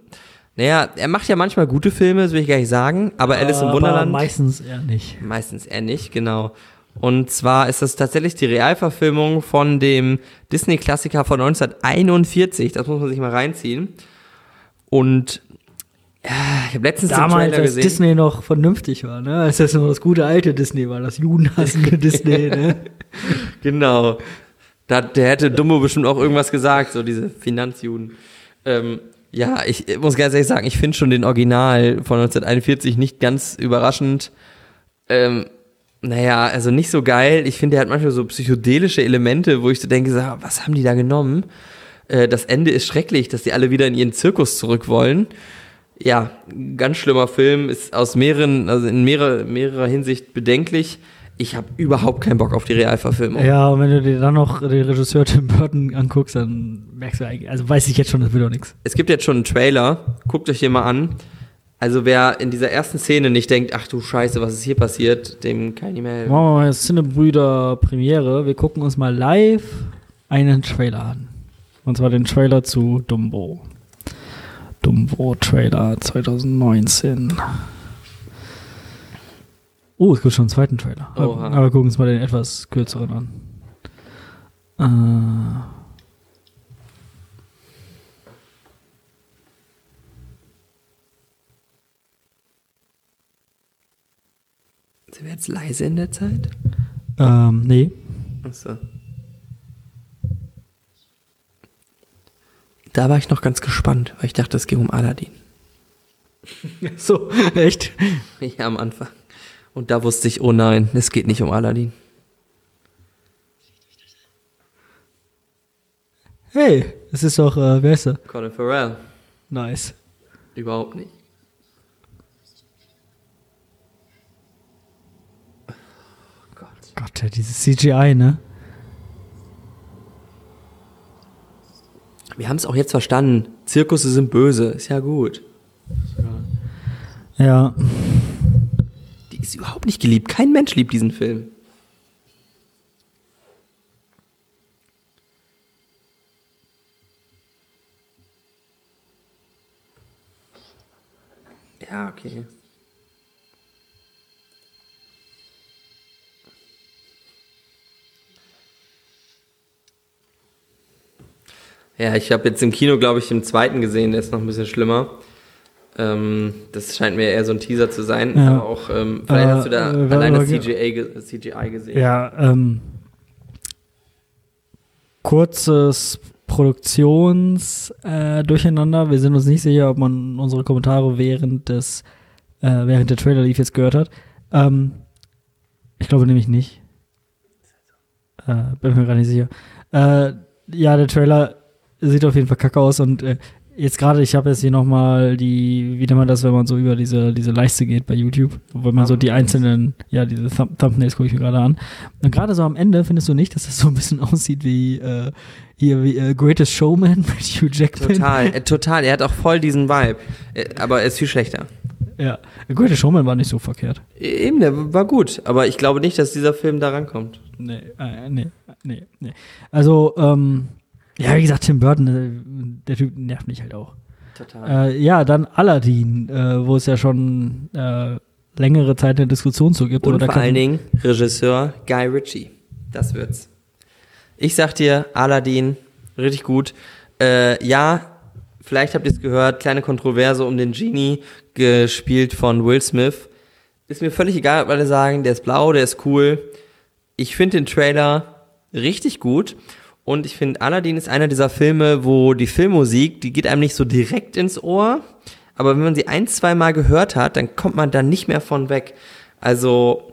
naja, er macht ja manchmal gute Filme, das will ich gar nicht sagen, aber Alice im Wunderland. meistens eher nicht. Meistens eher nicht, genau. Und zwar ist das tatsächlich die Realverfilmung von dem Disney-Klassiker von 1941. Das muss man sich mal reinziehen. Und ja, ich habe letztens Damals, als gesehen. Disney noch vernünftig war, ne? Als das noch das gute alte Disney war, das judenhassende [LAUGHS] Disney, ne? Genau. Da, der hätte Dumbo bestimmt auch irgendwas gesagt, so diese Finanzjuden. Ähm, ja, ich muss ganz ehrlich sagen, ich finde schon den Original von 1941 nicht ganz überraschend. Ähm, naja, also nicht so geil. Ich finde, der hat manchmal so psychedelische Elemente, wo ich so denke, so, was haben die da genommen? Äh, das Ende ist schrecklich, dass die alle wieder in ihren Zirkus zurück wollen. Ja, ganz schlimmer Film, ist aus mehreren, also in mehrerer, mehrerer Hinsicht bedenklich. Ich habe überhaupt keinen Bock auf die Realverfilmung. Ja, und wenn du dir dann noch den Regisseur Tim Burton anguckst, dann merkst du eigentlich, also weiß ich jetzt schon, das wird doch nichts. Es gibt jetzt schon einen Trailer, guckt euch den mal an. Also wer in dieser ersten Szene nicht denkt, ach du Scheiße, was ist hier passiert, dem kann ich nicht mehr helfen. Machen wir mal Cinebrüder Premiere. Wir gucken uns mal live einen Trailer an. Und zwar den Trailer zu Dumbo. Dumbo Trailer 2019. Oh, es gibt schon einen zweiten Trailer. Oha. Aber gucken uns mal den etwas kürzeren an. Äh, Sind wir jetzt leise in der Zeit? ähm, nee. Achso. Da war ich noch ganz gespannt, weil ich dachte, es ging um Aladdin. [LAUGHS] So, echt? Ja, am Anfang. Und da wusste ich, oh nein, es geht nicht um Aladdin. Hey, es ist doch, äh, wer ist er? Colin Farrell. Nice. Überhaupt nicht. Oh Gott. Gott, dieses CGI, ne? Wir haben es auch jetzt verstanden. Zirkusse sind böse. Ist ja gut. Ja. Die ist überhaupt nicht geliebt. Kein Mensch liebt diesen Film. Ja, okay. Ja, ich habe jetzt im Kino, glaube ich, den zweiten gesehen, der ist noch ein bisschen schlimmer. Ähm, das scheint mir eher so ein Teaser zu sein. Ja. Aber auch, ähm, vielleicht Äh, hast du da äh, alleine CGI, CGI gesehen. Ja, ähm, kurzes Produktions äh. Wir sind uns nicht sicher, ob man unsere Kommentare während des äh, während der Trailer lief jetzt gehört hat. Ähm, ich glaube nämlich nicht. Äh, bin mir gerade nicht sicher. Äh, ja, der Trailer sieht auf jeden Fall kacke aus und äh, jetzt gerade, ich habe jetzt hier nochmal die, wie nennt man das, wenn man so über diese, diese Leiste geht bei YouTube, wo man so die einzelnen, ja, diese Thumb Thumbnails gucke ich mir gerade an. Und gerade so am Ende findest du nicht, dass das so ein bisschen [LAUGHS] aussieht wie äh, hier wie äh, Greatest Showman [LAUGHS] mit Hugh Jackman. Total, äh, total. Er hat auch voll diesen Vibe. Äh, aber er ist viel schlechter. Ja, Greatest Showman war nicht so verkehrt. E- Eben, der war gut. Aber ich glaube nicht, dass dieser Film da rankommt. Nee, äh, nee, nee, nee. Also, ähm, ja, wie gesagt, Tim Burton, äh, der Typ nervt mich halt auch. Total. Äh, ja, dann Aladdin, äh, wo es ja schon äh, längere Zeit eine Diskussion zu gibt. Und vor allen Dingen Regisseur Guy Ritchie. Das wird's. Ich sag dir, Aladdin, richtig gut. Äh, ja, vielleicht habt ihr es gehört, kleine Kontroverse um den Genie, gespielt von Will Smith. Ist mir völlig egal, ob alle sagen, der ist blau, der ist cool. Ich finde den Trailer richtig gut. Und ich finde, Aladdin ist einer dieser Filme, wo die Filmmusik, die geht einem nicht so direkt ins Ohr. Aber wenn man sie ein, zwei Mal gehört hat, dann kommt man da nicht mehr von weg. Also,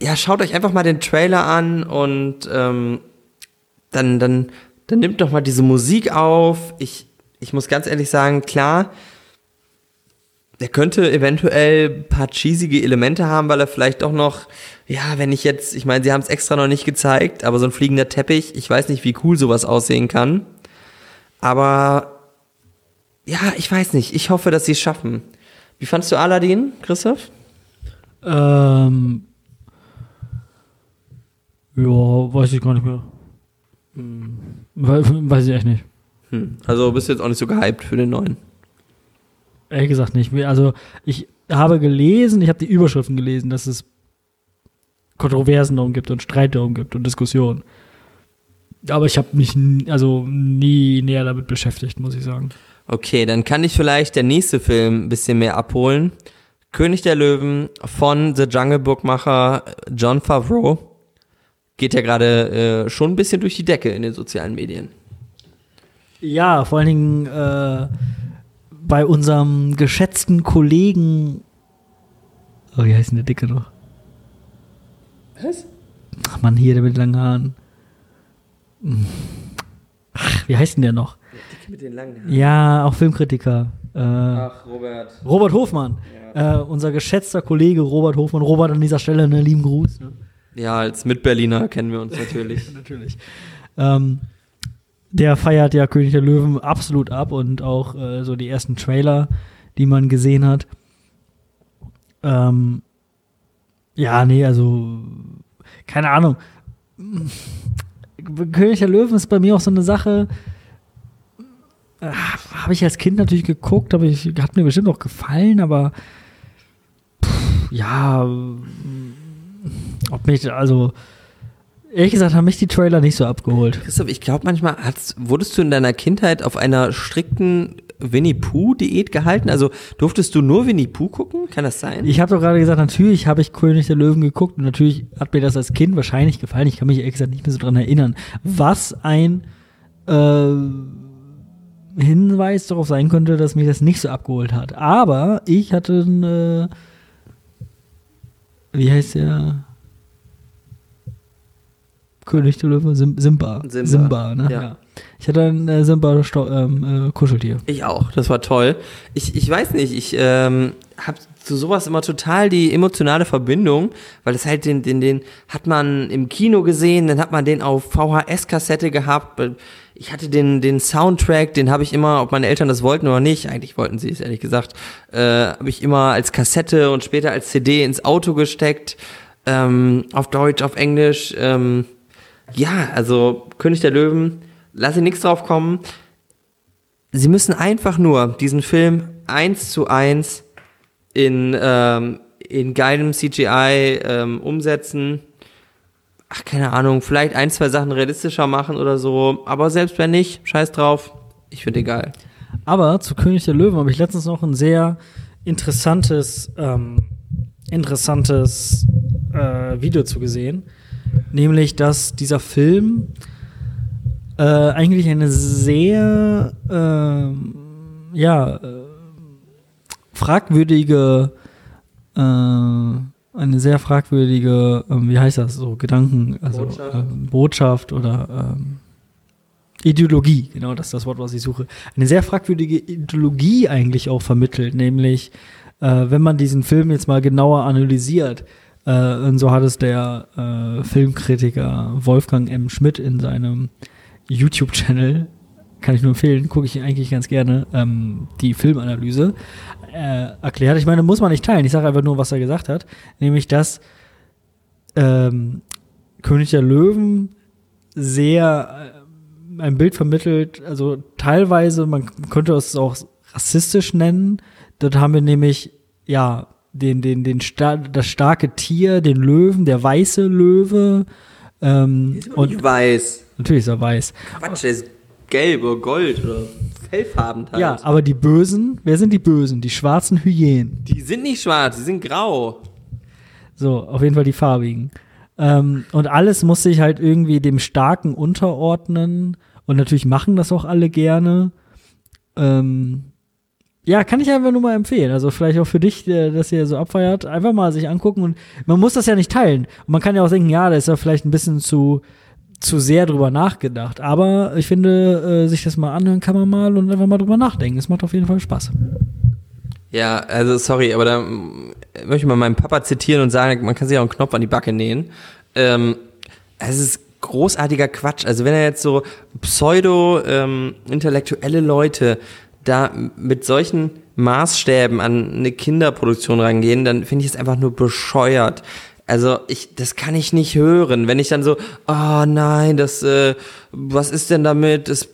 ja, schaut euch einfach mal den Trailer an und ähm, dann, dann, dann nimmt doch mal diese Musik auf. Ich, ich muss ganz ehrlich sagen, klar, der könnte eventuell ein paar cheesige Elemente haben, weil er vielleicht doch noch, ja, wenn ich jetzt, ich meine, sie haben es extra noch nicht gezeigt, aber so ein fliegender Teppich, ich weiß nicht, wie cool sowas aussehen kann. Aber ja, ich weiß nicht. Ich hoffe, dass sie es schaffen. Wie fandst du Aladdin, Christoph? Ähm, ja, weiß ich gar nicht mehr. Hm. Weiß ich echt nicht. Hm. Also bist du jetzt auch nicht so gehypt für den neuen? Ehrlich gesagt nicht. Also ich habe gelesen, ich habe die Überschriften gelesen, dass es Kontroversen darum gibt und Streit darum gibt und Diskussionen. Aber ich habe mich also nie näher damit beschäftigt, muss ich sagen. Okay, dann kann ich vielleicht der nächste Film ein bisschen mehr abholen. König der Löwen von The Jungle Book Macher John Favreau geht ja gerade äh, schon ein bisschen durch die Decke in den sozialen Medien. Ja, vor allen Dingen äh, bei unserem geschätzten Kollegen. Oh, wie heißt denn der Dicke noch? Was? Ach Mann, hier, der mit langen Haaren. Ach, wie heißt denn der noch? Der Dicke mit den langen Haaren. Ja, auch Filmkritiker. Äh, Ach, Robert. Robert Hofmann. Ja. Äh, unser geschätzter Kollege Robert Hofmann. Robert an dieser Stelle einen lieben Gruß. Ne? Ja, als Mitberliner kennen wir uns natürlich. [LAUGHS] natürlich. Ähm, der feiert ja König der Löwen absolut ab und auch äh, so die ersten Trailer, die man gesehen hat. Ähm, ja, nee, also keine Ahnung. König der Löwen ist bei mir auch so eine Sache. Äh, habe ich als Kind natürlich geguckt, aber ich, hat mir bestimmt auch gefallen, aber pff, ja, ob mich, also, ehrlich gesagt, haben mich die Trailer nicht so abgeholt. Christoph, ich glaube manchmal, wurdest du in deiner Kindheit auf einer strikten Winnie Pooh-Diät gehalten? Also durftest du nur Winnie Pooh gucken? Kann das sein? Ich habe doch gerade gesagt, natürlich habe ich König der Löwen geguckt und natürlich hat mir das als Kind wahrscheinlich gefallen. Ich kann mich ehrlich gesagt nicht mehr so dran erinnern. Was ein äh, Hinweis darauf sein könnte, dass mich das nicht so abgeholt hat. Aber ich hatte ein wie heißt der? König der Löwe? Sim Simba. Simba, Simba ne? Ja. ja. Ich hatte ein äh, Simba ähm, äh, Kuscheltier. Ich auch, das war toll. Ich, ich weiß nicht, ich ähm, habe zu sowas immer total die emotionale Verbindung, weil das halt den, den, den hat man im Kino gesehen, dann hat man den auf VHS-Kassette gehabt. Ich hatte den, den Soundtrack, den habe ich immer, ob meine Eltern das wollten oder nicht, eigentlich wollten sie es ehrlich gesagt, äh, habe ich immer als Kassette und später als CD ins Auto gesteckt, ähm, auf Deutsch, auf Englisch. Ähm, ja, also König der Löwen, lass ich nichts drauf kommen. Sie müssen einfach nur diesen Film eins zu eins in, ähm, in geilem CGI ähm, umsetzen. Ach, keine Ahnung, vielleicht ein, zwei Sachen realistischer machen oder so. Aber selbst wenn nicht, scheiß drauf. Ich finde egal. Aber zu König der Löwen habe ich letztens noch ein sehr interessantes, ähm, interessantes äh, Video zu gesehen. Nämlich, dass dieser Film äh, eigentlich eine sehr, äh, ja, fragwürdige, äh, eine sehr fragwürdige, äh, wie heißt das so, Gedanken, also Botschaft, äh, Botschaft oder ähm, Ideologie, genau, das ist das Wort, was ich suche. Eine sehr fragwürdige Ideologie eigentlich auch vermittelt, nämlich äh, wenn man diesen Film jetzt mal genauer analysiert, äh, und so hat es der äh, Filmkritiker Wolfgang M. Schmidt in seinem YouTube-Channel, kann ich nur empfehlen, gucke ich eigentlich ganz gerne, ähm, die Filmanalyse, äh, erklärt. Ich meine, muss man nicht teilen. Ich sage einfach nur, was er gesagt hat. Nämlich, dass ähm, König der Löwen sehr äh, ein Bild vermittelt, also teilweise, man könnte es auch rassistisch nennen. Dort haben wir nämlich, ja, den, den, den Sta das starke Tier, den Löwen, der weiße Löwe. Ähm, und weiß. Natürlich ist er weiß. Quatsch, der ist gelb oder gold oder Fellfarben halt. Ja, aber die Bösen, wer sind die Bösen? Die schwarzen Hyänen. Die sind nicht schwarz, die sind grau. So, auf jeden Fall die farbigen. Ähm, und alles muss sich halt irgendwie dem Starken unterordnen. Und natürlich machen das auch alle gerne. Ähm, ja, kann ich einfach nur mal empfehlen. Also vielleicht auch für dich, dass ihr so abfeiert, einfach mal sich angucken und man muss das ja nicht teilen. Und man kann ja auch denken, ja, da ist ja vielleicht ein bisschen zu zu sehr drüber nachgedacht. Aber ich finde, äh, sich das mal anhören kann man mal und einfach mal drüber nachdenken. Es macht auf jeden Fall Spaß. Ja, also sorry, aber da möchte ich mal meinen Papa zitieren und sagen, man kann sich auch einen Knopf an die Backe nähen. Ähm, es ist großartiger Quatsch. Also wenn er jetzt so pseudo-intellektuelle ähm, Leute da mit solchen Maßstäben an eine Kinderproduktion rangehen, dann finde ich es einfach nur bescheuert. Also ich, das kann ich nicht hören. Wenn ich dann so, oh nein, das, äh, was ist denn damit? Das,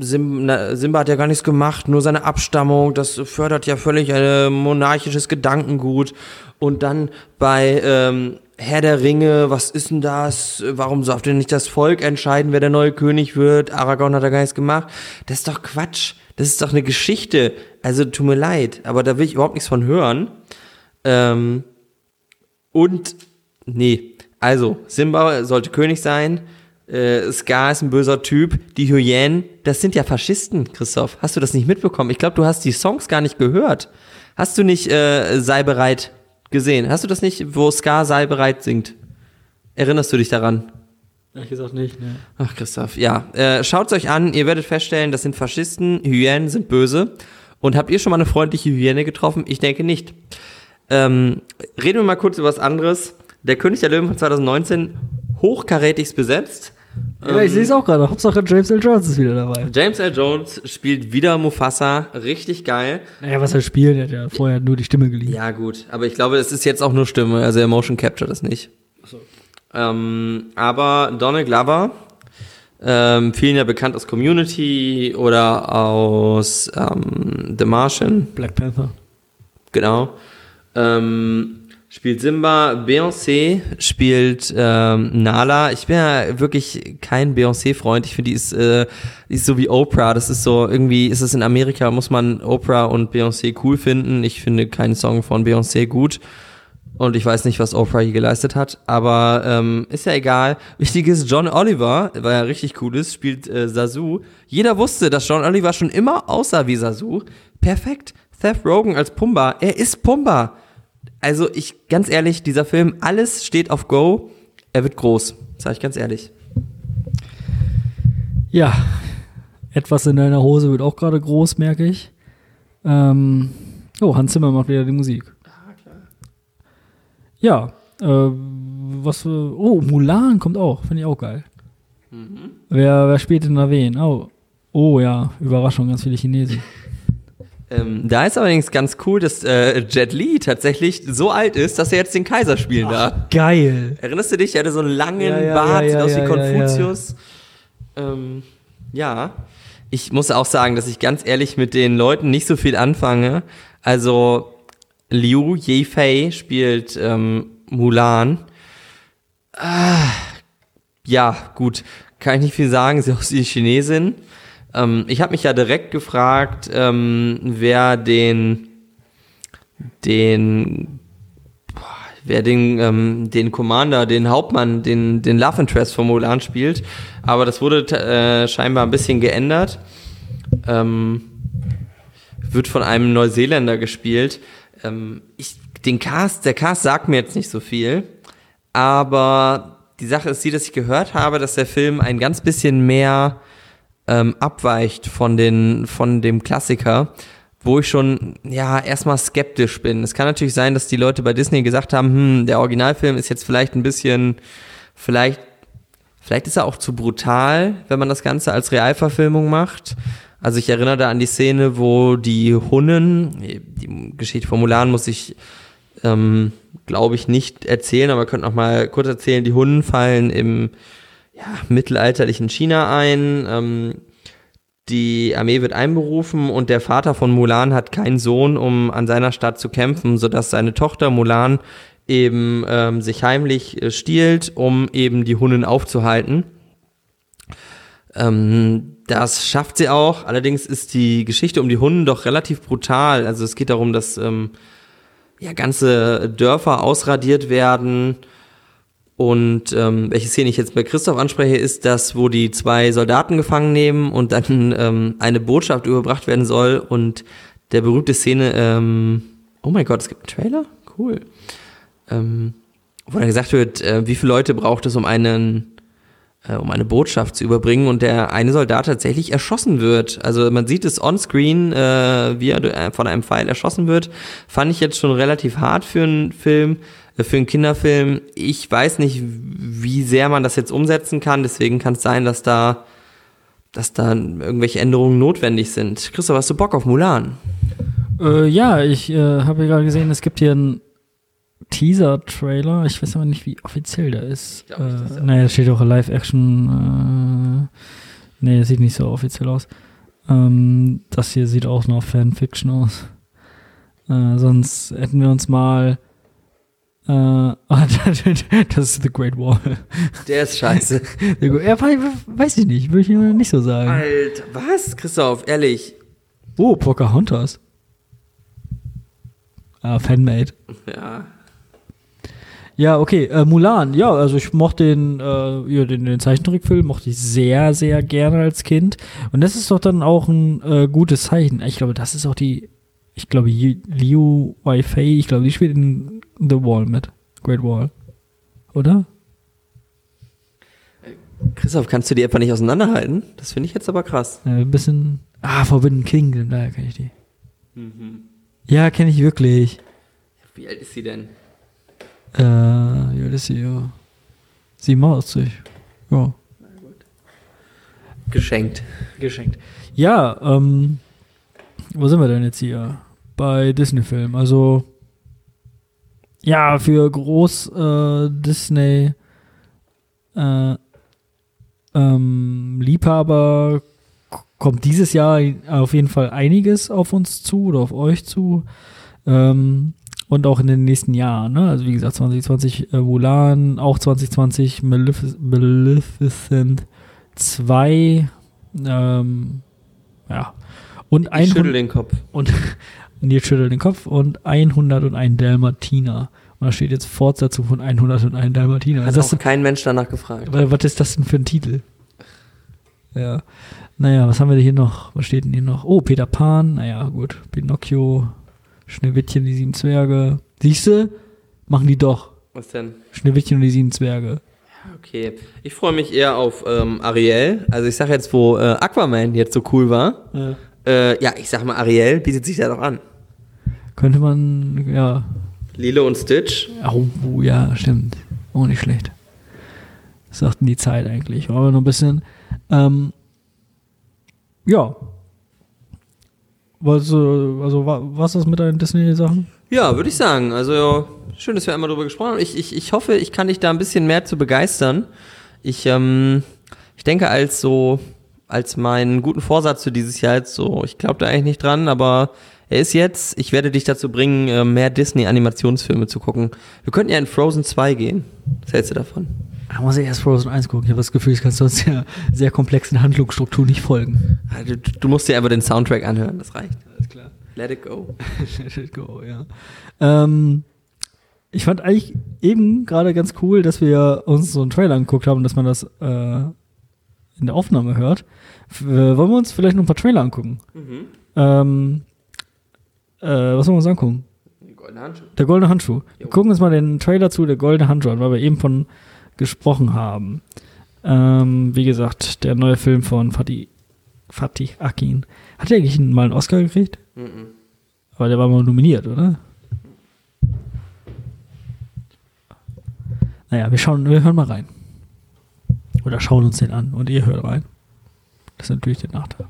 Simba, Simba hat ja gar nichts gemacht, nur seine Abstammung, das fördert ja völlig ein äh, monarchisches Gedankengut. Und dann bei ähm, Herr der Ringe, was ist denn das? Warum darf denn nicht das Volk entscheiden, wer der neue König wird? Aragorn hat da gar nichts gemacht. Das ist doch Quatsch. Das ist doch eine Geschichte. Also tut mir leid, aber da will ich überhaupt nichts von hören. Ähm, und nee, also Simba sollte König sein. Äh, Scar ist ein böser Typ. Die Hyänen, das sind ja Faschisten, Christoph. Hast du das nicht mitbekommen? Ich glaube, du hast die Songs gar nicht gehört. Hast du nicht äh, Sei bereit gesehen. Hast du das nicht, wo Scar sei bereit singt? Erinnerst du dich daran? Ehrlich gesagt nicht, ne. Ach, Christoph, ja. Äh, schaut's euch an, ihr werdet feststellen, das sind Faschisten, Hyänen sind böse. Und habt ihr schon mal eine freundliche Hyäne getroffen? Ich denke nicht. Ähm, reden wir mal kurz über was anderes. Der König der Löwen von 2019, hochkarätigst besetzt. Ja, ich sehe es auch gerade. Hauptsache James L. Jones ist wieder dabei. James L. Jones spielt wieder Mufasa. Richtig geil. Naja, was er spielt, er hat ja vorher nur die Stimme geliehen. Ja, gut. Aber ich glaube, es ist jetzt auch nur Stimme. Also er Motion Capture das nicht. Ähm, aber Donald Glover, ähm, vielen ja bekannt aus Community oder aus ähm, The Martian. Black Panther. Genau. Ähm, spielt Simba, Beyoncé spielt ähm, Nala. Ich bin ja wirklich kein Beyoncé-Freund. Ich finde, die ist, äh, die ist so wie Oprah. Das ist so, irgendwie ist es in Amerika, muss man Oprah und Beyoncé cool finden. Ich finde keinen Song von Beyoncé gut. Und ich weiß nicht, was Oprah hier geleistet hat, aber ähm, ist ja egal. Wichtig ist, John Oliver, weil er richtig cool ist, spielt äh, Sasu. Jeder wusste, dass John Oliver schon immer aussah wie Sasu. Perfekt. Seth Rogen als Pumba. Er ist Pumba also ich, ganz ehrlich, dieser Film, alles steht auf Go. Er wird groß, sage ich ganz ehrlich. Ja, etwas in deiner Hose wird auch gerade groß, merke ich. Ähm, oh, Hans Zimmer macht wieder die Musik. Ja, äh, was für, oh, Mulan kommt auch, finde ich auch geil. Mhm. Wer, wer spielt denn da wen? Oh, oh ja, Überraschung, ganz viele Chinesen. [LAUGHS] Ähm, da ist allerdings ganz cool, dass äh, Jet Li tatsächlich so alt ist, dass er jetzt den Kaiser spielen darf. Geil. Erinnerst du dich? Er hatte so einen langen ja, ja, Bart, ja, sieht aus wie Konfuzius. Ähm, ja. Ich muss auch sagen, dass ich ganz ehrlich mit den Leuten nicht so viel anfange. Also Liu Yefei spielt ähm, Mulan. Ah, ja, gut. Kann ich nicht viel sagen. Sie [LAUGHS] ist auch die Chinesin. Ähm, ich habe mich ja direkt gefragt, ähm, wer den, den, wer den, ähm, den Commander, den Hauptmann, den, den Love Interest von Mulan spielt. Aber das wurde äh, scheinbar ein bisschen geändert. Ähm, wird von einem Neuseeländer gespielt. Ähm, ich, den Cast, der Cast sagt mir jetzt nicht so viel, aber die Sache ist die, dass ich gehört habe, dass der Film ein ganz bisschen mehr ähm, abweicht von, den, von dem Klassiker, wo ich schon ja erstmal skeptisch bin. Es kann natürlich sein, dass die Leute bei Disney gesagt haben, hm, der Originalfilm ist jetzt vielleicht ein bisschen, vielleicht, vielleicht ist er auch zu brutal, wenn man das Ganze als Realverfilmung macht. Also ich erinnere da an die Szene, wo die Hunnen, die Geschichte von Mulan muss ich, ähm, glaube ich, nicht erzählen, aber könnt noch mal kurz erzählen, die Hunnen fallen im ja, mittelalterlichen China ein. Ähm, die Armee wird einberufen und der Vater von Mulan hat keinen Sohn, um an seiner Stadt zu kämpfen, sodass seine Tochter Mulan eben ähm, sich heimlich äh, stiehlt, um eben die Hunnen aufzuhalten. Ähm, das schafft sie auch. Allerdings ist die Geschichte um die Hunden doch relativ brutal. Also es geht darum, dass ähm, ja ganze Dörfer ausradiert werden und ähm, welche Szene ich jetzt bei Christoph anspreche, ist das, wo die zwei Soldaten gefangen nehmen und dann ähm, eine Botschaft überbracht werden soll. Und der berühmte Szene, ähm, oh mein Gott, es gibt einen Trailer? Cool. Ähm, wo dann gesagt wird, äh, wie viele Leute braucht es, um einen äh, um eine Botschaft zu überbringen und der eine Soldat tatsächlich erschossen wird. Also man sieht es on-screen, äh, wie er von einem Pfeil erschossen wird. Fand ich jetzt schon relativ hart für einen Film äh, für einen Kinderfilm. Ich weiß nicht, wie sehr man das jetzt umsetzen kann, deswegen kann es sein, dass da, dass da irgendwelche Änderungen notwendig sind. Christoph, hast du Bock auf Mulan? Äh, ja, ich äh, habe gerade gesehen, es gibt hier einen Teaser-Trailer. Ich weiß aber nicht, wie offiziell der ist. glaub Äh, naja, da steht auch Live-Action. Äh, nee, das sieht nicht so offiziell aus. Ähm, das hier sieht auch noch Fanfiction aus. Äh, sonst hätten wir uns mal. Äh, [LAUGHS] das ist The Great Wall. Der ist scheiße. [LAUGHS] Ja, wei- weiß ich nicht, würde ich nicht so sagen. Alter, was? Christoph, ehrlich. Oh, Pocahontas. Ah, Fanmade. Ja. Ja, okay. Äh, Mulan, ja, also ich mochte den, äh, ja, den, den Zeichentrickfilm, mochte ich sehr, sehr gerne als Kind. Und das ist doch dann auch ein äh, gutes Zeichen. Ich glaube, das ist auch die, ich glaube, Liu Weifei, ich glaube, die spielt in The Wall mit. Great Wall. Oder? Christoph, kannst du die etwa nicht auseinanderhalten? Das finde ich jetzt aber krass. Äh, ein bisschen. Ah, Forbidden Kingdom, daher kenne ich die. Ja, kenne ich wirklich. Wie alt ist sie denn? Äh, ja, das ist sie, ja. 87. Ja. Geschenkt. Geschenkt. Ja, ähm, wo sind wir denn jetzt hier? Bei Disney-Filmen. Also, ja, für Groß äh, Disney äh, ähm, Liebhaber kommt dieses Jahr auf jeden Fall einiges auf uns zu oder auf euch zu. Ähm, und auch in den nächsten Jahren, ne? Also wie gesagt, 2020 äh, Mulan, auch 2020 Malefic Maleficent 2, ähm, ja. Und Ich schüttel 100, den Kopf. und [LAUGHS] Nils schüttelt den Kopf und 101 Dalmatiner. Und da steht jetzt Fortsetzung von 101 Dalmatiner. Hat ist, auch kein Mensch danach gefragt. das, was ist das denn für ein Titel? Ja. Naja, was haben wir hier noch? Was steht denn hier noch? Oh, Peter Pan. Naja, gut. Pinocchio, Schneewittchen, die sieben Zwerge. Siehste? Machen die doch. Was denn? Schneewittchen und die sieben Zwerge. Okay. Ich freue mich eher auf ähm, Ariel. Also ich sag jetzt, wo äh, Aquaman jetzt so cool war. Ja. Äh, ja, ich sag mal, Ariel bietet sich da doch an. Könnte man, ja. Lilo und Stitch. Oh, oh, ja, stimmt. Oh, nicht schlecht. Das sagten die Zeit eigentlich. Aber noch ein bisschen. Ähm, ja. Was, also, wa- was ist mit deinen Disney-Sachen? Ja, würde ich sagen. Also schön, dass wir einmal drüber gesprochen haben. Ich, ich, ich hoffe, ich kann dich da ein bisschen mehr zu begeistern. Ich, ähm, ich denke, als so, als meinen guten Vorsatz für dieses Jahr jetzt so, ich glaube da eigentlich nicht dran, aber er ist jetzt, ich werde dich dazu bringen, äh, mehr Disney-Animationsfilme zu gucken. Wir könnten ja in Frozen 2 gehen. Was hältst du davon? Da muss ich erst Frozen 1 gucken. Ich habe das Gefühl, ich kann sonst der sehr komplexen Handlungsstruktur nicht folgen. Du, du musst dir einfach den Soundtrack anhören, das reicht. Alles klar. Let it go. [LAUGHS] Let it go, ja. Ähm, ich fand eigentlich eben gerade ganz cool, dass wir uns so einen Trailer angeguckt haben, dass man das äh, in der Aufnahme hört. F wollen wir uns vielleicht noch ein paar Trailer angucken? Ähm, äh, was wollen wir uns angucken? Goldene Handschuhe. Der goldene Handschuh. Wir gucken uns mal den Trailer zu, der goldene Handschuh an, weil wir eben von gesprochen haben. Ähm, wie gesagt, der neue Film von Fatih, Fatih Akin. Hat er eigentlich mal einen Oscar gekriegt? Mhm. Aber der war mal nominiert, oder? Naja, wir schauen, wir hören mal rein. Oder schauen uns den an und ihr hört rein. Das ist natürlich der Nachteil.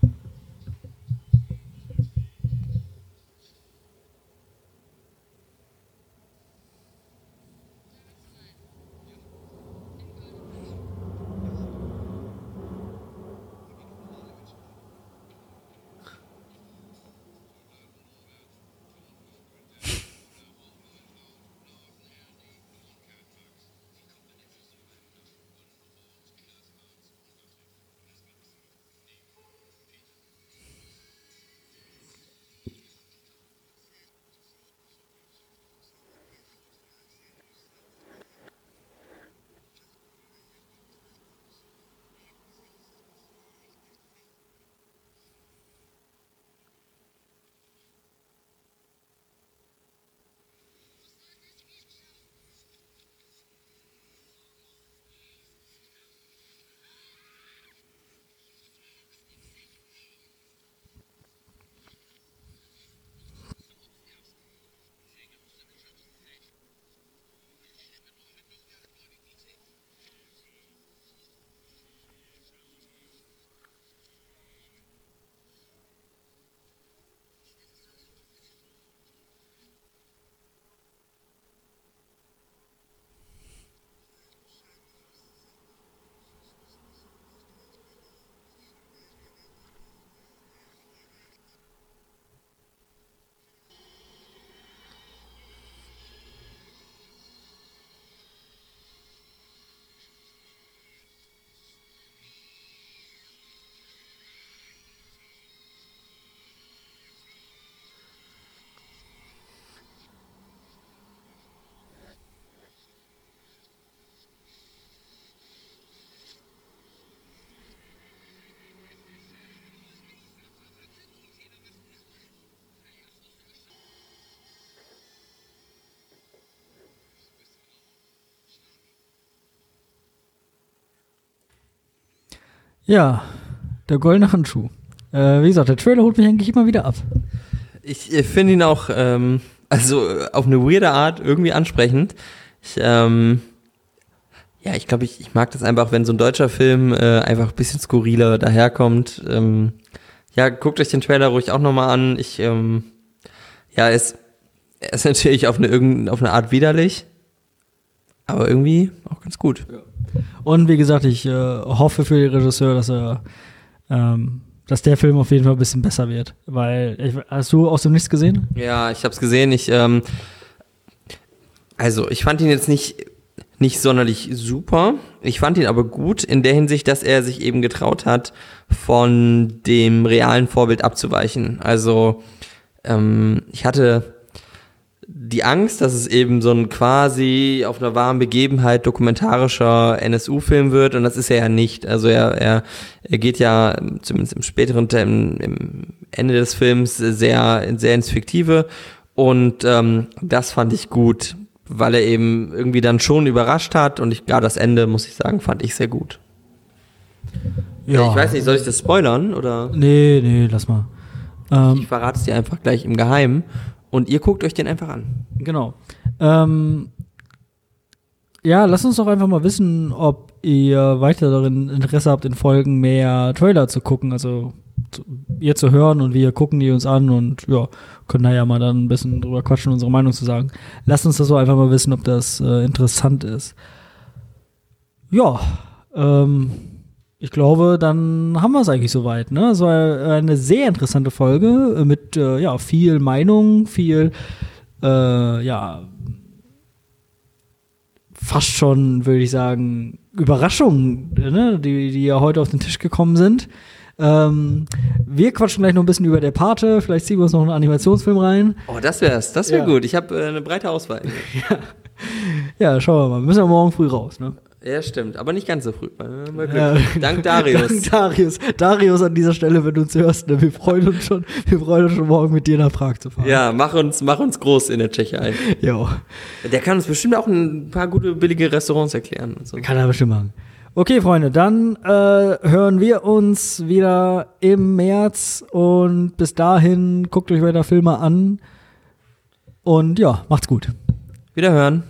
Ja, der goldene Handschuh. Äh, wie gesagt, der Trailer holt mich eigentlich immer wieder ab. Ich, ich finde ihn auch, ähm, also äh, auf eine weirde Art irgendwie ansprechend. Ich, ähm, ja, ich glaube, ich, ich mag das einfach, wenn so ein deutscher Film äh, einfach ein bisschen skurriler daherkommt. Ähm, ja, guckt euch den Trailer ruhig auch nochmal an. Ich, ähm, ja, es er ist [LAUGHS] natürlich auf eine, auf eine Art widerlich, aber irgendwie auch ganz gut. Und wie gesagt, ich äh, hoffe für den Regisseur, dass er, ähm, dass der Film auf jeden Fall ein bisschen besser wird. Weil, ich, hast du aus dem Nichts gesehen? Ja, ich habe es gesehen. Ich, ähm, also ich fand ihn jetzt nicht nicht sonderlich super. Ich fand ihn aber gut in der Hinsicht, dass er sich eben getraut hat, von dem realen Vorbild abzuweichen. Also ähm, ich hatte die Angst, dass es eben so ein quasi auf einer wahren Begebenheit dokumentarischer NSU-Film wird und das ist er ja nicht. Also er, er, er geht ja zumindest im späteren im, im Ende des Films sehr, sehr ins Fiktive und ähm, das fand ich gut, weil er eben irgendwie dann schon überrascht hat und ich, ja, das Ende, muss ich sagen, fand ich sehr gut. Ja. Ich weiß nicht, soll ich das spoilern oder? Nee, nee, lass mal. Ähm, ich verrate es dir einfach gleich im Geheimen und ihr guckt euch den einfach an. Genau. Ähm, ja, lasst uns doch einfach mal wissen, ob ihr weiter darin Interesse habt, in Folgen mehr Trailer zu gucken. Also zu, ihr zu hören und wir gucken die uns an und ja, können da ja mal dann ein bisschen drüber quatschen, unsere Meinung zu sagen. Lasst uns das so einfach mal wissen, ob das äh, interessant ist. Ja, ähm, ich glaube, dann haben wir es eigentlich soweit. Ne? Es war eine sehr interessante Folge mit äh, ja, viel Meinung, viel äh, ja fast schon, würde ich sagen, Überraschungen, ne? die, die ja heute auf den Tisch gekommen sind. Ähm, wir quatschen gleich noch ein bisschen über der Pate. Vielleicht ziehen wir uns noch einen Animationsfilm rein. Oh, das wär's. Das wäre ja. gut. Ich habe äh, eine breite Auswahl. ja. [LAUGHS] ja, schauen wir mal. Wir müssen ja morgen früh raus, ne? Ja, stimmt, aber nicht ganz so früh. Ja. Dank [LAUGHS] Darius. Dank Darius. Darius an dieser Stelle, wenn du uns hörst, ne? wir freuen uns schon, wir freuen uns schon morgen mit dir nach Prag zu fahren. Ja, mach uns, mach uns groß in der Tschechei. Ja. Der kann uns bestimmt auch ein paar gute billige Restaurants erklären. Und so. Kann er bestimmt machen. Okay, Freunde, dann äh, hören wir uns wieder im März und bis dahin guckt euch weiter Filme an und ja, macht's gut. Wiederhören.